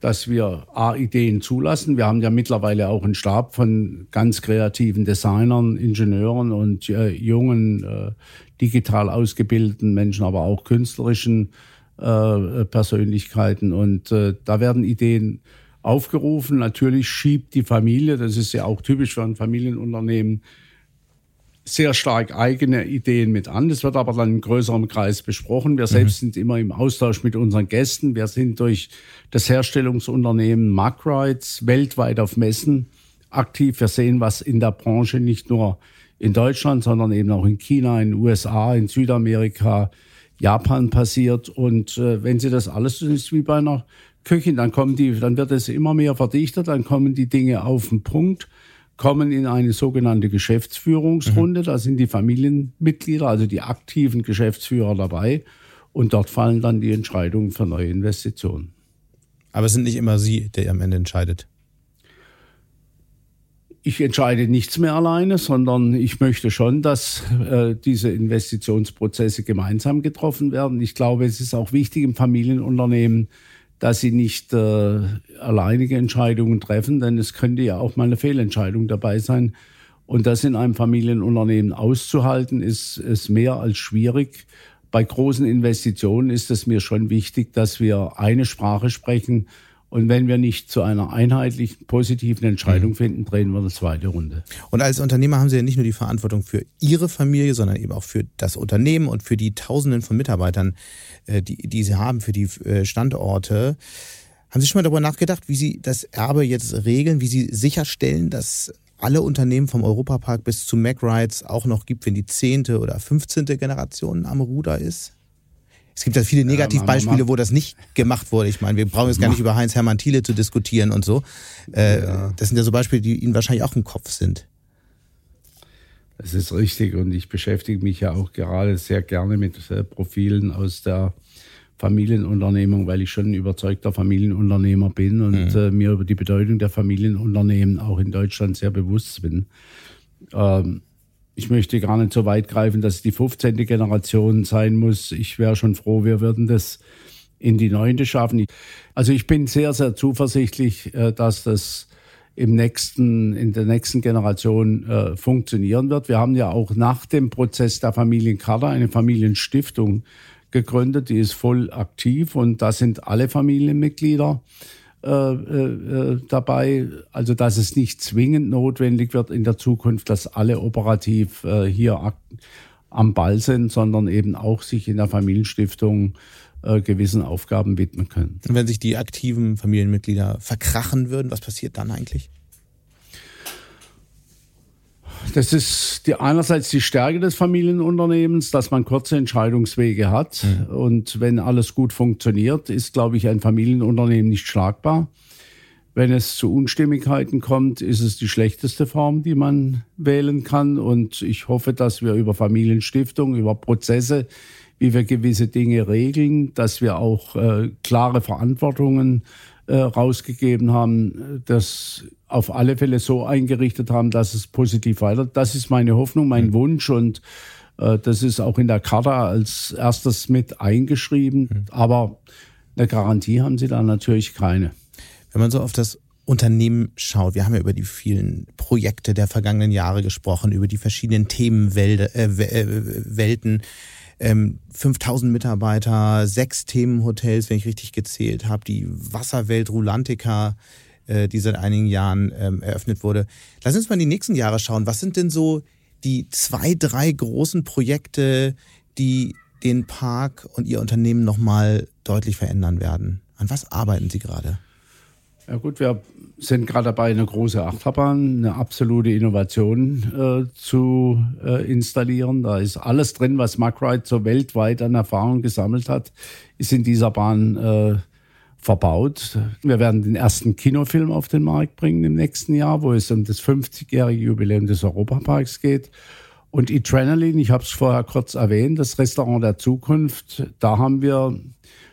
dass wir A, Ideen zulassen. Wir haben ja mittlerweile auch einen Stab von ganz kreativen Designern, Ingenieuren und äh, jungen, äh, digital ausgebildeten Menschen, aber auch künstlerischen äh, Persönlichkeiten. Und äh, da werden Ideen aufgerufen. Natürlich schiebt die Familie, das ist ja auch typisch für ein Familienunternehmen, sehr stark eigene Ideen mit an. Das wird aber dann in größerem Kreis besprochen. Wir selbst mhm. sind immer im Austausch mit unseren Gästen. Wir sind durch das Herstellungsunternehmen Macrites weltweit auf Messen aktiv. Wir sehen, was in der Branche nicht nur in Deutschland, sondern eben auch in China, in den USA, in Südamerika, Japan passiert. Und äh, wenn Sie das alles, das ist wie bei einer Köchin, dann kommen die, dann wird es immer mehr verdichtet, dann kommen die Dinge auf den Punkt kommen in eine sogenannte Geschäftsführungsrunde. Mhm. Da sind die Familienmitglieder, also die aktiven Geschäftsführer dabei. Und dort fallen dann die Entscheidungen für neue Investitionen. Aber es sind nicht immer Sie, der am Ende entscheidet. Ich entscheide nichts mehr alleine, sondern ich möchte schon, dass äh, diese Investitionsprozesse gemeinsam getroffen werden. Ich glaube, es ist auch wichtig im Familienunternehmen, dass sie nicht äh, alleinige Entscheidungen treffen, denn es könnte ja auch mal eine Fehlentscheidung dabei sein. Und das in einem Familienunternehmen auszuhalten, ist, ist mehr als schwierig. Bei großen Investitionen ist es mir schon wichtig, dass wir eine Sprache sprechen Und wenn wir nicht zu einer einheitlichen, positiven Entscheidung mhm. finden, drehen wir eine zweite Runde. Und als Unternehmer haben Sie ja nicht nur die Verantwortung für Ihre Familie, sondern eben auch für das Unternehmen und für die Tausenden von Mitarbeitern, äh, die, die Sie haben, für die äh, Standorte. Haben Sie schon mal darüber nachgedacht, wie Sie das Erbe jetzt regeln, wie Sie sicherstellen, dass alle Unternehmen vom Europapark bis zu MacRides auch noch gibt, wenn die zehnte oder fünfzehnte Generation am Ruder ist? Es gibt ja viele Negativbeispiele, wo das nicht gemacht wurde. Ich meine, wir brauchen jetzt gar nicht über Heinz-Hermann Thiele zu diskutieren und so. Äh, ja. Das sind ja so Beispiele, die Ihnen wahrscheinlich auch im Kopf sind. Das ist richtig und ich beschäftige mich ja auch gerade sehr gerne mit äh, Profilen aus der Familienunternehmung, weil ich schon ein überzeugter Familienunternehmer bin und mhm. äh, mir über die Bedeutung der Familienunternehmen auch in Deutschland sehr bewusst bin. Ähm, ich möchte gar nicht so weit greifen, dass es die 15. Generation sein muss. Ich wäre schon froh, wir würden das in die neunte schaffen. Also ich bin sehr, sehr zuversichtlich, äh, dass das im nächsten, in der nächsten Generation äh, funktionieren wird. Wir haben ja auch nach dem Prozess der Familienkarte eine Familienstiftung gegründet, die ist voll aktiv und da sind alle Familienmitglieder dabei, also dass es nicht zwingend notwendig wird in der Zukunft, dass alle operativ äh, hier am Ball sind, sondern eben auch sich in der Familienstiftung äh, gewissen Aufgaben widmen können. Und wenn sich die aktiven Familienmitglieder verkrachen würden, was passiert dann eigentlich? Das ist die, einerseits die Stärke des Familienunternehmens, dass man kurze Entscheidungswege hat. Mhm. Und wenn alles gut funktioniert, ist, glaube ich, ein Familienunternehmen nicht schlagbar. Wenn es zu Unstimmigkeiten kommt, ist es die schlechteste Form, die man wählen kann. Und ich hoffe, dass wir über Familienstiftung, über Prozesse, wie wir gewisse Dinge regeln, dass wir auch äh, klare Verantwortungen äh, rausgegeben haben, das auf alle Fälle so eingerichtet haben, dass es positiv weiter. Das ist meine Hoffnung, mein mhm. Wunsch und äh, das ist auch in der Charta als erstes mit eingeschrieben. Mhm. Aber eine Garantie haben sie da natürlich keine. Wenn man so auf das Unternehmen schaut, wir haben ja über die vielen Projekte der vergangenen Jahre gesprochen, über die verschiedenen Themenwelten. Äh, äh, Welten. 5000 ähm, Mitarbeiter, sechs Themenhotels, wenn ich richtig gezählt habe, die Wasserwelt Rulantica, äh, die seit einigen Jahren ähm, eröffnet wurde. Lass uns mal in die nächsten Jahre schauen. Was sind denn so die zwei, drei großen Projekte, die den Park und Ihr Unternehmen nochmal deutlich verändern werden? An was arbeiten Sie gerade? Ja gut, wir sind gerade dabei, eine große Achterbahn, eine absolute Innovation äh, zu äh, installieren. Da ist alles drin, was MacRide so weltweit an Erfahrung gesammelt hat, ist in dieser Bahn äh, verbaut. Wir werden den ersten Kinofilm auf den Markt bringen im nächsten Jahr, wo es um das 50-jährige Jubiläum des Europaparks geht. Und Adrenaline, ich habe es vorher kurz erwähnt, das Restaurant der Zukunft, da haben wir,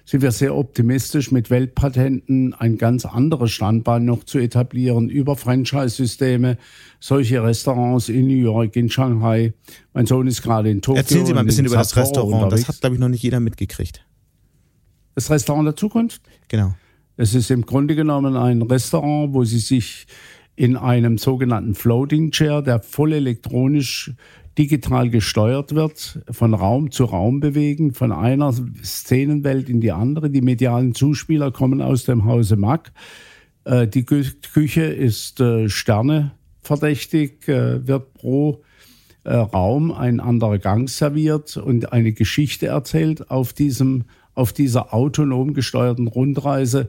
sind wir sehr optimistisch, mit Weltpatenten ein ganz anderes Standbein noch zu etablieren, über Franchise-Systeme, solche Restaurants in New York, in Shanghai. Mein Sohn ist gerade in Tokio. Erzählen Sie mal ein bisschen über das Restaurant, unterwegs. das hat, glaube ich, noch nicht jeder mitgekriegt. Das Restaurant der Zukunft? Genau. Es ist im Grunde genommen ein Restaurant, wo Sie sich in einem sogenannten Floating Chair, der voll elektronisch digital gesteuert wird, von Raum zu Raum bewegen, von einer Szenenwelt in die andere. Die medialen Zuspieler kommen aus dem Hause Mack. Äh, die Küche ist äh, Sterne verdächtig, äh, wird pro Raum ein anderer Gang serviert und eine Geschichte erzählt auf diesem auf dieser autonom gesteuerten Rundreise.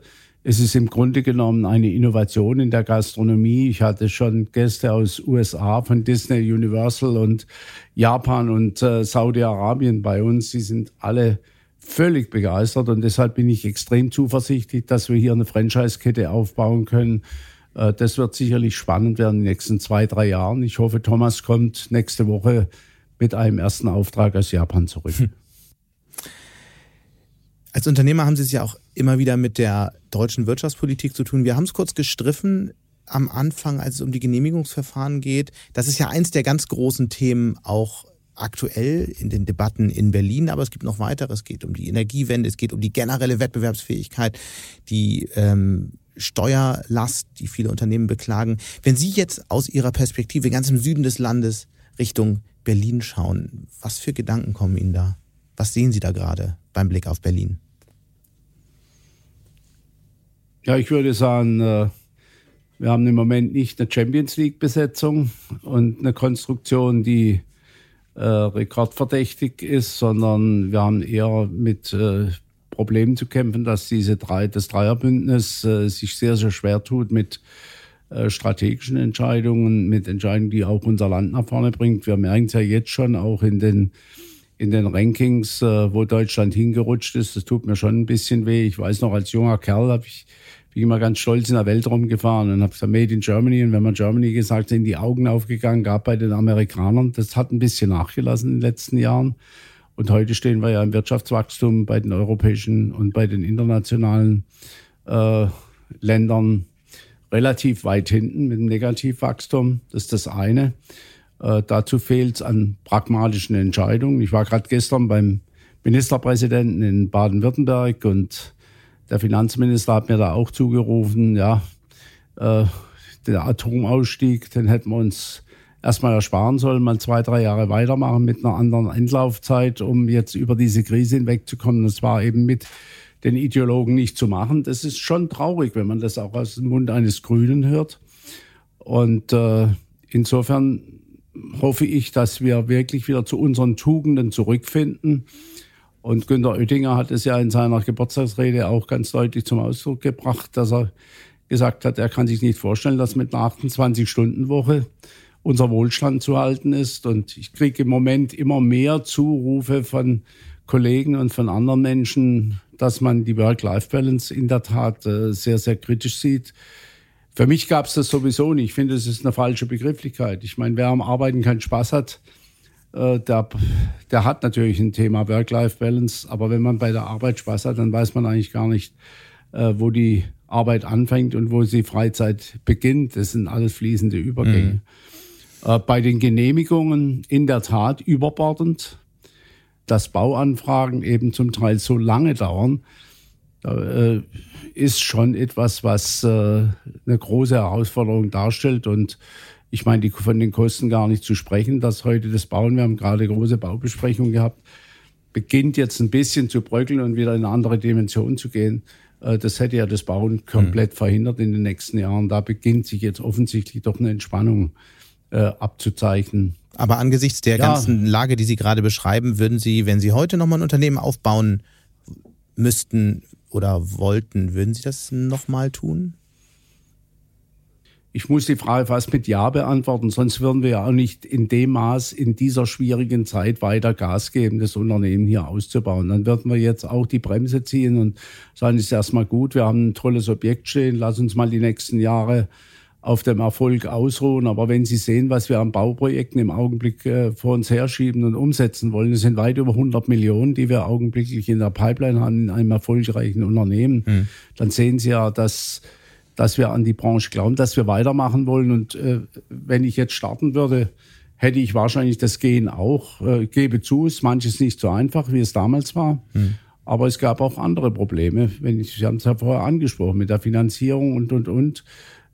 Es ist im Grunde genommen eine Innovation in der Gastronomie. Ich hatte schon Gäste aus USA, von Disney, Universal und Japan und äh, Saudi-Arabien bei uns. Sie sind alle völlig begeistert und deshalb bin ich extrem zuversichtlich, dass wir hier eine Franchise-Kette aufbauen können. Äh, das wird sicherlich spannend werden in den nächsten zwei, drei Jahren. Ich hoffe, Thomas kommt nächste Woche mit einem ersten Auftrag aus Japan zurück. Als Unternehmer haben Sie es ja auch immer wieder mit der deutschen Wirtschaftspolitik zu tun. Wir haben es kurz gestriffen am Anfang, als es um die Genehmigungsverfahren geht. Das ist ja eins der ganz großen Themen auch aktuell in den Debatten in Berlin, aber es gibt noch weitere. Es geht um die Energiewende, es geht um die generelle Wettbewerbsfähigkeit, die ähm, Steuerlast, die viele Unternehmen beklagen. Wenn Sie jetzt aus Ihrer Perspektive ganz im Süden des Landes Richtung Berlin schauen, was für Gedanken kommen Ihnen da? Was sehen Sie da gerade beim Blick auf Berlin? Ja, ich würde sagen, äh, wir haben im Moment nicht eine Champions League-Besetzung und eine Konstruktion, die äh, rekordverdächtig ist, sondern wir haben eher mit äh, Problemen zu kämpfen, dass diese drei, das Dreierbündnis äh, sich sehr, sehr schwer tut mit äh, strategischen Entscheidungen, mit Entscheidungen, die auch unser Land nach vorne bringt. Wir merken es ja jetzt schon auch in den in den Rankings, äh, wo Deutschland hingerutscht ist. Das tut mir schon ein bisschen weh. Ich weiß noch, als junger Kerl habe ich bin immer ganz stolz in der Welt rumgefahren und habe gesagt, Made in Germany. Und wenn man Germany gesagt hat, sind die Augen aufgegangen, gab bei den Amerikanern. Das hat ein bisschen nachgelassen in den letzten Jahren. Und heute stehen wir ja im Wirtschaftswachstum bei den europäischen und bei den internationalen äh, Ländern relativ weit hinten mit dem Negativwachstum. Das ist das eine. Äh, dazu fehlt es an pragmatischen Entscheidungen. Ich war gerade gestern beim Ministerpräsidenten in Baden-Württemberg und der Finanzminister hat mir da auch zugerufen, ja, äh, der Atomausstieg, den hätten wir uns erstmal ersparen sollen, mal zwei, drei Jahre weitermachen mit einer anderen Endlaufzeit, um jetzt über diese Krise hinwegzukommen. Das war eben mit den Ideologen nicht zu machen. Das ist schon traurig, wenn man das auch aus dem Mund eines Grünen hört. Und äh, insofern hoffe ich, dass wir wirklich wieder zu unseren Tugenden zurückfinden und Günter Oettinger hat es ja in seiner Geburtstagsrede auch ganz deutlich zum Ausdruck gebracht, dass er gesagt hat, er kann sich nicht vorstellen, dass mit einer 28-Stunden-Woche unser Wohlstand zu halten ist. Und ich kriege im Moment immer mehr Zurufe von Kollegen und von anderen Menschen, dass man die Work-Life-Balance in der Tat äh, sehr, sehr kritisch sieht. Für mich gab es das sowieso nicht. Ich finde, es ist eine falsche Begrifflichkeit. Ich meine, wer am Arbeiten keinen Spaß hat, äh, der, der hat natürlich ein Thema Work-Life-Balance, aber wenn man bei der Arbeit Spaß hat, dann weiß man eigentlich gar nicht, äh, wo die Arbeit anfängt und wo die Freizeit beginnt. Das sind alles fließende Übergänge. Mhm. Äh, bei den Genehmigungen in der Tat überbordend, dass Bauanfragen eben zum Teil so lange dauern, ist schon etwas, was eine große Herausforderung darstellt und ich meine, die, von den Kosten gar nicht zu sprechen, dass heute das Bauen, wir haben gerade große Baubesprechungen gehabt, beginnt jetzt ein bisschen zu bröckeln und wieder in eine andere Dimension zu gehen. Äh, das hätte ja das Bauen komplett mhm. verhindert in den nächsten Jahren. Da beginnt sich jetzt offensichtlich doch eine Entspannung äh, abzuzeichnen. Aber angesichts der ja. ganzen Lage, die Sie gerade beschreiben, würden Sie, wenn Sie heute nochmal ein Unternehmen aufbauen müssten oder wollten, würden Sie das nochmal tun? Ich muss die Frage fast mit Ja beantworten, sonst würden wir ja auch nicht in dem Maß in dieser schwierigen Zeit weiter Gas geben, das Unternehmen hier auszubauen. Dann würden wir jetzt auch die Bremse ziehen und sagen, ist erstmal gut, wir haben ein tolles Objekt stehen, lass uns mal die nächsten Jahre auf dem Erfolg ausruhen. Aber wenn Sie sehen, was wir an Bauprojekten im Augenblick äh, vor uns herschieben und umsetzen wollen, es sind weit über 100 Millionen, die wir augenblicklich in der Pipeline haben in einem erfolgreichen Unternehmen, mhm. dann sehen Sie ja, dass dass wir an die Branche glauben, dass wir weitermachen wollen. Und äh, wenn ich jetzt starten würde, hätte ich wahrscheinlich das Gehen auch. Äh, gebe zu, ist manches nicht so einfach, wie es damals war. Mhm. Aber es gab auch andere Probleme. Wenn ich, Sie haben es ja vorher angesprochen, mit der Finanzierung und, und, und.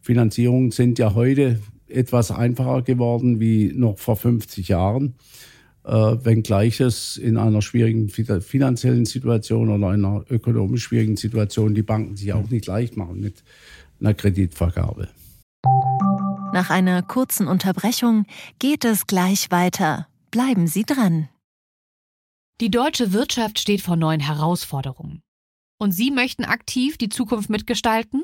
Finanzierungen sind ja heute etwas einfacher geworden wie noch vor 50 Jahren. Äh, wenngleich es in einer schwierigen finanziellen Situation oder einer ökonomisch schwierigen Situation die Banken sich auch nicht leicht machen mit einer Kreditvergabe. Nach einer kurzen Unterbrechung geht es gleich weiter. Bleiben Sie dran. Die deutsche Wirtschaft steht vor neuen Herausforderungen. Und Sie möchten aktiv die Zukunft mitgestalten?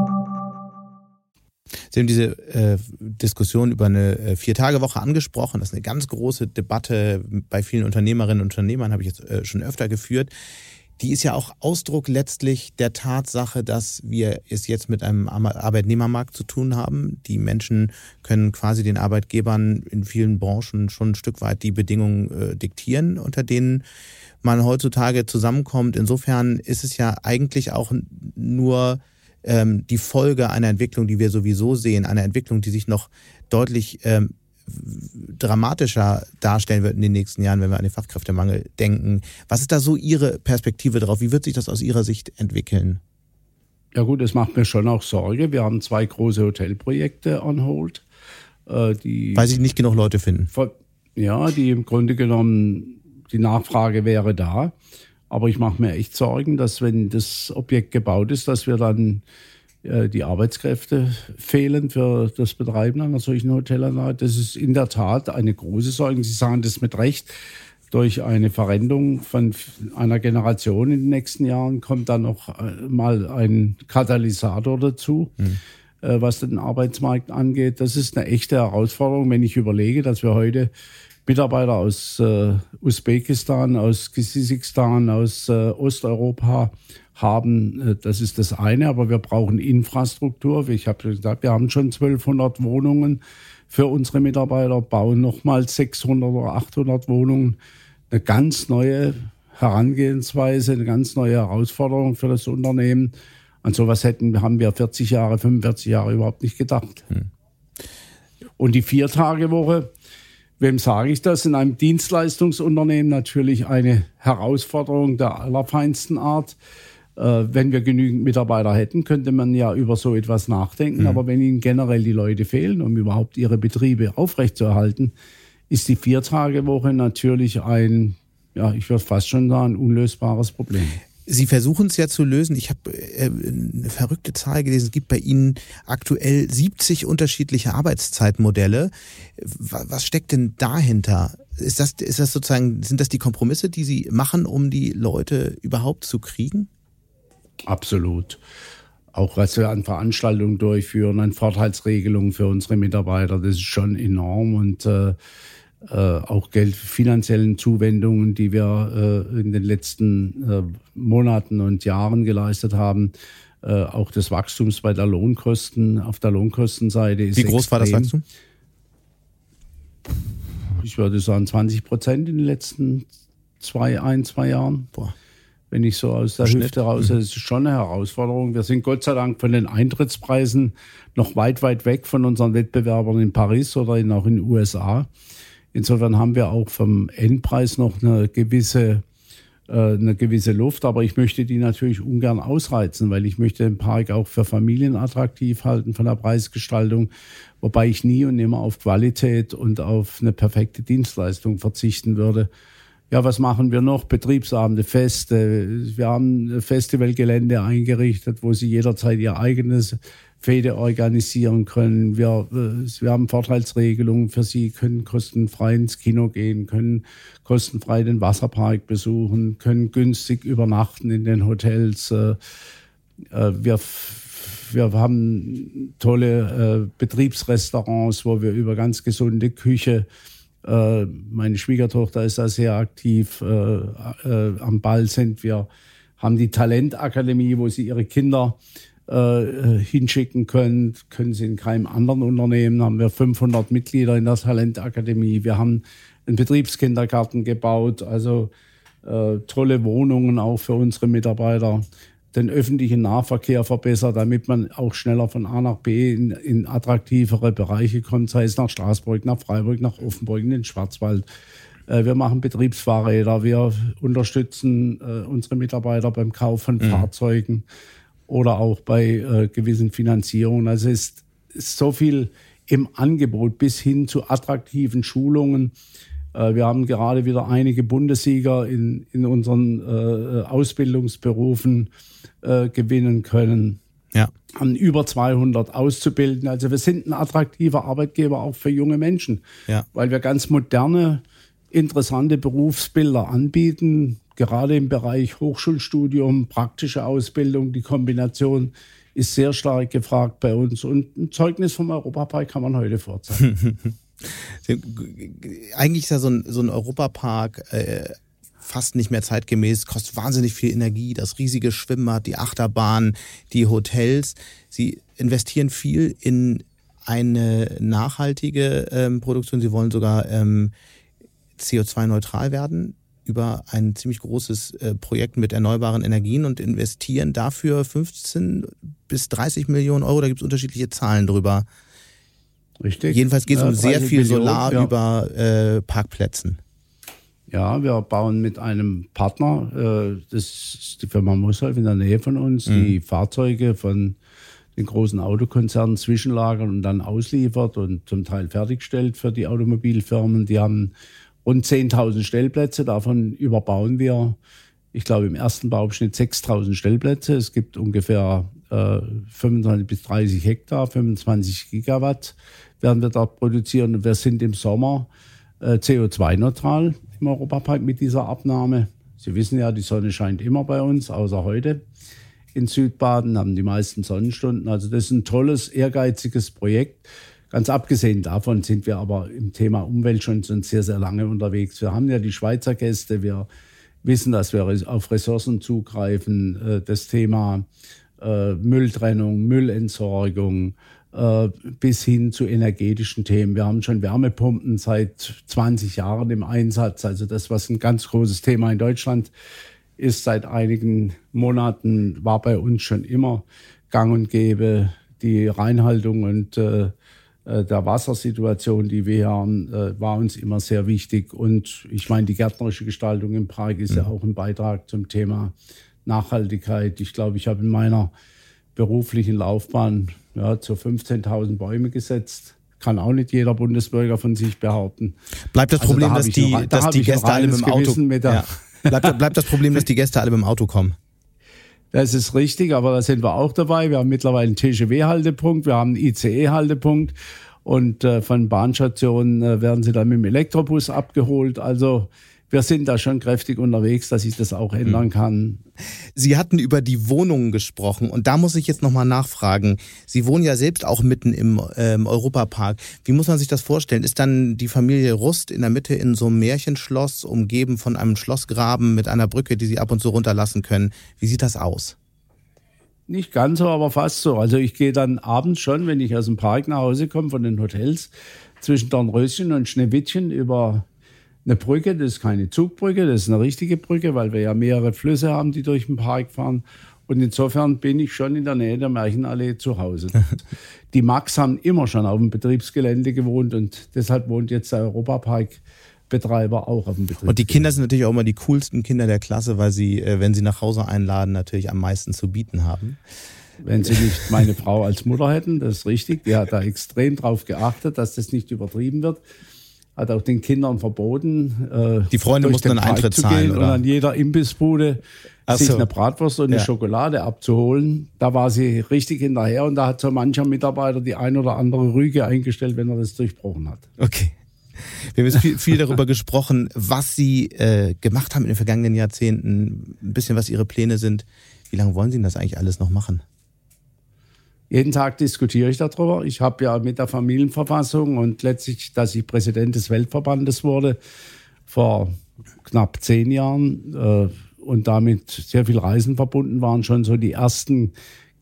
Sie haben diese äh, Diskussion über eine äh, Vier-Tage-Woche angesprochen. Das ist eine ganz große Debatte bei vielen Unternehmerinnen und Unternehmern, habe ich jetzt äh, schon öfter geführt die ist ja auch Ausdruck letztlich der Tatsache, dass wir es jetzt mit einem Arbeitnehmermarkt zu tun haben. Die Menschen können quasi den Arbeitgebern in vielen Branchen schon ein Stück weit die Bedingungen äh, diktieren, unter denen man heutzutage zusammenkommt. Insofern ist es ja eigentlich auch nur ähm, die Folge einer Entwicklung, die wir sowieso sehen, einer Entwicklung, die sich noch deutlich ähm, dramatischer darstellen wird in den nächsten Jahren, wenn wir an den Fachkräftemangel denken. Was ist da so Ihre Perspektive drauf? Wie wird sich das aus Ihrer Sicht entwickeln? Ja gut, es macht mir schon auch Sorge. Wir haben zwei große Hotelprojekte on hold. Äh, die Weil sich nicht genug Leute finden. Ja, die im Grunde genommen, die Nachfrage wäre da. Aber ich mache mir echt Sorgen, dass wenn das Objekt gebaut ist, dass wir dann äh, die Arbeitskräfte fehlen für das Betreiben einer solchen Hotelanlage. Das ist in der Tat eine große Sorge. Sie sagen das mit Recht. Durch eine Veränderung von einer Generation in den nächsten Jahren kommt dann noch äh, mal ein Katalysator dazu. Mhm was den Arbeitsmarkt angeht. Das ist eine echte Herausforderung, wenn ich überlege, dass wir heute Mitarbeiter aus äh, Usbekistan, aus Kirgisistan, aus äh, Osteuropa haben. Äh, das ist das eine, aber wir brauchen Infrastruktur. Ich habe gesagt, wir haben schon 1200 Wohnungen für unsere Mitarbeiter, bauen nochmal 600 oder 800 Wohnungen. Eine ganz neue Herangehensweise, eine ganz neue Herausforderung für das Unternehmen. An sowas hätten, haben wir 40 Jahre, 45 Jahre überhaupt nicht gedacht. Hm. Und die Viertagewoche, wem sage ich das? In einem Dienstleistungsunternehmen natürlich eine Herausforderung der allerfeinsten Art. Äh, wenn wir genügend Mitarbeiter hätten, könnte man ja über so etwas nachdenken. Mhm. Aber wenn ihnen generell die Leute fehlen, um überhaupt ihre Betriebe aufrechtzuerhalten, ist die Viertagewoche natürlich ein, ja, ich würde fast schon sagen, unlösbares Problem. Sie versuchen es ja zu lösen. Ich habe äh, eine verrückte Zahl gelesen. Es gibt bei Ihnen aktuell 70 unterschiedliche Arbeitszeitmodelle. Was steckt denn dahinter? Ist das, ist das sozusagen, sind das die Kompromisse, die Sie machen, um die Leute überhaupt zu kriegen? Absolut. Auch was wir an Veranstaltungen durchführen, an Vorteilsregelungen für unsere Mitarbeiter, das ist schon enorm und äh, äh, auch Geld, finanziellen Zuwendungen, die wir äh, in den letzten äh, Monaten und Jahren geleistet haben. Äh, auch des Wachstums bei der Lohnkosten, auf der Lohnkostenseite ist Wie groß extrem. war das Wachstum? Ich würde sagen 20 Prozent in den letzten zwei, ein, zwei Jahren. Boah wenn ich so aus der Schnitt. Hüfte raus, mhm. das ist schon eine Herausforderung. Wir sind Gott sei Dank von den Eintrittspreisen noch weit, weit weg von unseren Wettbewerbern in Paris oder in, auch in den USA. Insofern haben wir auch vom Endpreis noch eine gewisse, äh, eine gewisse Luft, aber ich möchte die natürlich ungern ausreizen, weil ich möchte den Park auch für Familien attraktiv halten von der Preisgestaltung, wobei ich nie und immer auf Qualität und auf eine perfekte Dienstleistung verzichten würde. Ja, was machen wir noch? Betriebsabende, Feste. Wir haben Festivalgelände eingerichtet, wo Sie jederzeit Ihr eigenes Fete organisieren können. Wir, äh, wir haben Vorteilsregelungen für Sie, können kostenfrei ins Kino gehen, können kostenfrei den Wasserpark besuchen, können günstig übernachten in den Hotels. Äh, äh, wir, wir haben tolle Betriebsrestaurants, wo wir über ganz gesunde Küche meine Schwiegertochter ist da sehr aktiv. Am Ball sind wir, haben die Talentakademie, wo sie ihre Kinder äh, hinschicken können. Können sie in keinem anderen Unternehmen. Haben wir 500 Mitglieder in der Talentakademie. Wir haben einen Betriebskindergarten gebaut. Also äh, tolle Wohnungen auch für unsere Mitarbeiter den öffentlichen Nahverkehr verbessert, damit man auch schneller von A nach B in, in attraktivere Bereiche kommt, sei es nach Straßburg, nach Freiburg, nach Offenburg, in den Schwarzwald. Äh, wir machen Betriebsfahrräder, wir unterstützen äh, unsere Mitarbeiter beim Kauf von mhm. Fahrzeugen oder auch bei äh, gewissen Finanzierungen. Also es ist, ist so viel im Angebot bis hin zu attraktiven Schulungen. Äh, wir haben gerade wieder einige Bundessieger in, in unseren äh, Ausbildungsberufen äh, gewinnen können. Ja. Haben über 200 auszubilden. Also wir sind ein attraktiver Arbeitgeber auch für junge Menschen, ja. weil wir ganz moderne, interessante Berufsbilder anbieten. Gerade im Bereich Hochschulstudium, praktische Ausbildung, die Kombination ist sehr stark gefragt bei uns. Und ein Zeugnis vom Europapark kann man heute vorzeigen. Eigentlich ist ja so ein, so ein Europapark äh, fast nicht mehr zeitgemäß, kostet wahnsinnig viel Energie, das riesige Schwimmbad, die Achterbahn, die Hotels. Sie investieren viel in eine nachhaltige ähm, Produktion. Sie wollen sogar ähm, CO2-neutral werden. Über ein ziemlich großes äh, Projekt mit erneuerbaren Energien und investieren dafür 15 bis 30 Millionen Euro. Da gibt es unterschiedliche Zahlen drüber. Richtig. Jedenfalls geht es um sehr viel Millionen, Solar ja. über äh, Parkplätzen. Ja, wir bauen mit einem Partner, äh, das ist die Firma Mussolf in der Nähe von uns, mhm. die Fahrzeuge von den großen Autokonzernen zwischenlagern und dann ausliefert und zum Teil fertigstellt für die Automobilfirmen. Die haben rund 10.000 Stellplätze, davon überbauen wir, ich glaube, im ersten Bauabschnitt 6.000 Stellplätze. Es gibt ungefähr äh, 25 bis 30 Hektar, 25 Gigawatt werden wir dort produzieren. Und wir sind im Sommer äh, CO2-neutral im Europapark mit dieser Abnahme. Sie wissen ja, die Sonne scheint immer bei uns, außer heute. In Südbaden haben die meisten Sonnenstunden. Also das ist ein tolles, ehrgeiziges Projekt. Ganz abgesehen davon sind wir aber im Thema Umwelt schon sehr, sehr lange unterwegs. Wir haben ja die Schweizer Gäste. Wir wissen, dass wir auf Ressourcen zugreifen. Äh, das Thema äh, Mülltrennung, Müllentsorgung, äh, bis hin zu energetischen Themen. Wir haben schon Wärmepumpen seit 20 Jahren im Einsatz. Also das, was ein ganz großes Thema in Deutschland ist, seit einigen Monaten war bei uns schon immer gang und gäbe. Die Reinhaltung und äh der Wassersituation, die wir haben, äh, war uns immer sehr wichtig. Und ich meine, die gärtnerische Gestaltung im Park ist mhm. ja auch ein Beitrag zum Thema Nachhaltigkeit. Ich glaube, ich habe in meiner beruflichen Laufbahn ja, zu 15.000 Bäume gesetzt. Kann auch nicht jeder Bundesbürger von sich behaupten. Bleibt das also Problem, da dass, die, noch, dass die Gäste alle mit dem Auto ja. bleibt, bleibt das Problem, dass die Gäste alle mit dem Auto kommen? Das ist richtig, aber da sind wir auch dabei. Wir haben mittlerweile einen TGW-Haltepunkt, wir haben einen ICE-Haltepunkt und äh, von Bahnstationen äh, werden sie dann mit dem Elektrobus abgeholt. Also wir sind da schon kräftig unterwegs, dass ich das auch ändern hm. kann. Sie hatten über die Wohnungen gesprochen und da muss ich jetzt nochmal nachfragen. Sie wohnen ja selbst auch mitten im ähm, Europapark. Wie muss man sich das vorstellen? Ist dann die Familie Rust in der Mitte in so einem Märchenschloss, umgeben von einem Schlossgraben mit einer Brücke, die Sie ab und zu runterlassen können? Wie sieht das aus? Nicht ganz so, aber fast so. Also ich gehe dann abends schon, wenn ich aus dem Park nach Hause komme, von den Hotels, zwischen Dornröschen und Schneewittchen über eine Brücke, das ist keine Zugbrücke, das ist eine richtige Brücke, weil wir ja mehrere Flüsse haben, die durch den Park fahren. Und insofern bin ich schon in der Nähe der Märchenallee zu Hause. die Max haben immer schon auf dem Betriebsgelände gewohnt und deshalb wohnt jetzt der Europapark. Betreiber auch auf dem Betrieb. Und die Kinder sind natürlich auch immer die coolsten Kinder der Klasse, weil sie, äh, wenn sie nach Hause einladen, natürlich am meisten zu bieten haben. Wenn sie nicht meine Frau als Mutter hätten, das ist richtig. Die hat da extrem drauf geachtet, dass das nicht übertrieben wird hat auch den Kindern verboten, äh, die Freunde mussten einen Eintritt zahlen oder? und an jeder Imbissbude Ach sich so. eine Bratwurst und ja. eine Schokolade abzuholen. Da war sie richtig hinterher und da hat so mancher Mitarbeiter die ein oder andere Rüge eingestellt, wenn er das durchbrochen hat. Okay. Wir haben jetzt viel, viel darüber gesprochen, was Sie äh, gemacht haben in den vergangenen Jahrzehnten, ein bisschen was Ihre Pläne sind. Wie lange wollen Sie denn das eigentlich alles noch machen? Jeden Tag diskutiere ich darüber. Ich habe ja mit der Familienverfassung und letztlich, dass ich Präsident des Weltverbandes wurde, vor knapp zehn Jahren äh, und damit sehr viel Reisen verbunden waren, schon so die ersten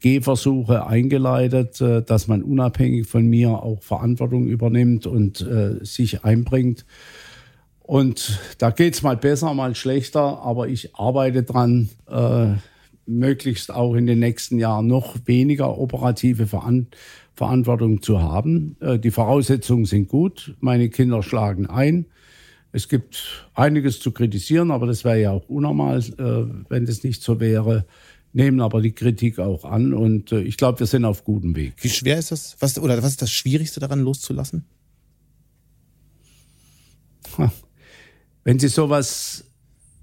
Gehversuche eingeleitet, äh, dass man unabhängig von mir auch Verantwortung übernimmt und äh, sich einbringt. Und da geht's mal besser, mal schlechter, aber ich arbeite dran, äh, möglichst auch in den nächsten Jahren noch weniger operative Verantwortung zu haben. Äh, die Voraussetzungen sind gut. Meine Kinder schlagen ein. Es gibt einiges zu kritisieren, aber das wäre ja auch unnormal, äh, wenn das nicht so wäre. Nehmen aber die Kritik auch an und äh, ich glaube, wir sind auf gutem Weg. Wie schwer ist das? Was, oder was ist das Schwierigste daran loszulassen? Wenn Sie sowas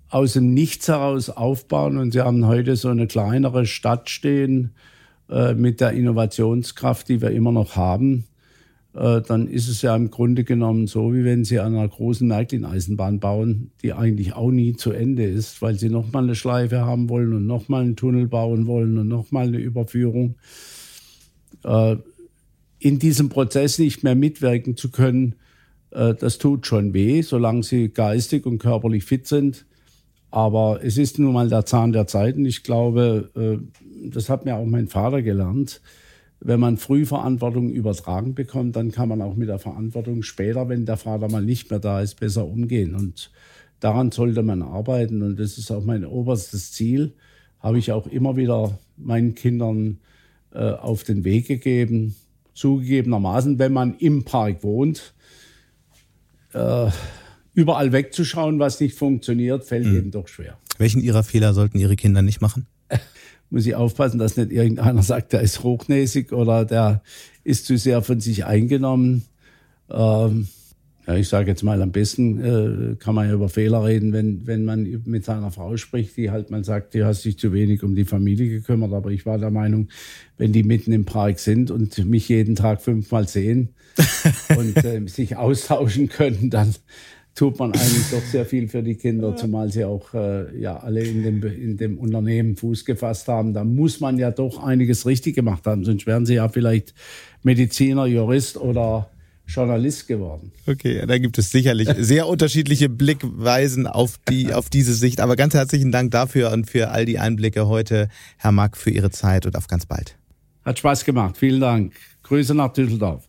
aus dem Nichts heraus aufbauen und sie haben heute so eine kleinere Stadt stehen äh, mit der Innovationskraft, die wir immer noch haben, äh, dann ist es ja im Grunde genommen so, wie wenn sie an einer großen Märklin-Eisenbahn bauen, die eigentlich auch nie zu Ende ist, weil sie nochmal eine Schleife haben wollen und nochmal einen Tunnel bauen wollen und nochmal eine Überführung. Äh, in diesem Prozess nicht mehr mitwirken zu können, äh, das tut schon weh, solange sie geistig und körperlich fit sind aber es ist nun mal der Zahn der Zeit und ich glaube, äh, das hat mir auch mein Vater gelernt. Wenn man früh Verantwortung übertragen bekommt, dann kann man auch mit der Verantwortung später, wenn der Vater mal nicht mehr da ist, besser umgehen. Und daran sollte man arbeiten und das ist auch mein oberstes Ziel. Habe ich auch immer wieder meinen Kindern äh, auf den Weg gegeben. Zugegebenermaßen, wenn man im Park wohnt, äh, überall wegzuschauen, was nicht funktioniert, fällt mhm. eben doch schwer. Welchen Ihrer Fehler sollten Ihre Kinder nicht machen? Muss ich aufpassen, dass nicht irgendeiner sagt, der ist hochnäsig oder der ist zu sehr von sich eingenommen. Ähm, ja, ich sage jetzt mal, am besten äh, kann man ja über Fehler reden, wenn, wenn man mit seiner Frau spricht, die halt mal sagt, die hast sich zu wenig um die Familie gekümmert. Aber ich war der Meinung, wenn die mitten im Park sind und mich jeden Tag fünfmal sehen und äh, sich austauschen können, dann tut man eigentlich doch sehr viel für die Kinder, zumal sie auch äh, ja alle in dem, in dem Unternehmen Fuß gefasst haben. Da muss man ja doch einiges richtig gemacht haben, sonst wären sie ja vielleicht Mediziner, Jurist oder Journalist geworden. Okay, da gibt es sicherlich sehr unterschiedliche Blickweisen auf die auf diese Sicht. Aber ganz herzlichen Dank dafür und für all die Einblicke heute, Herr Mack, für Ihre Zeit und auf ganz bald. Hat Spaß gemacht. Vielen Dank. Grüße nach Düsseldorf.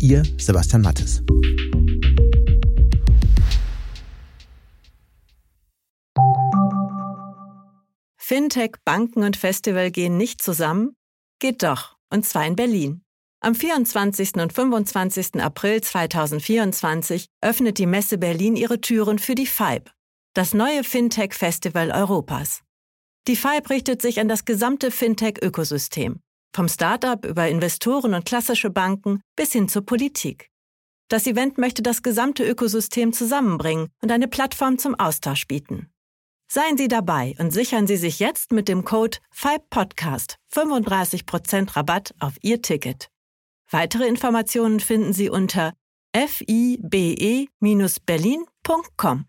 Ihr Sebastian Mattes. Fintech, Banken und Festival gehen nicht zusammen? Geht doch, und zwar in Berlin. Am 24. und 25. April 2024 öffnet die Messe Berlin ihre Türen für die FIBE, das neue Fintech-Festival Europas. Die FIBE richtet sich an das gesamte Fintech-Ökosystem vom Startup über Investoren und klassische Banken bis hin zur Politik. Das Event möchte das gesamte Ökosystem zusammenbringen und eine Plattform zum Austausch bieten. Seien Sie dabei und sichern Sie sich jetzt mit dem Code FIBEPodcast 35% Rabatt auf Ihr Ticket. Weitere Informationen finden Sie unter fibe-berlin.com.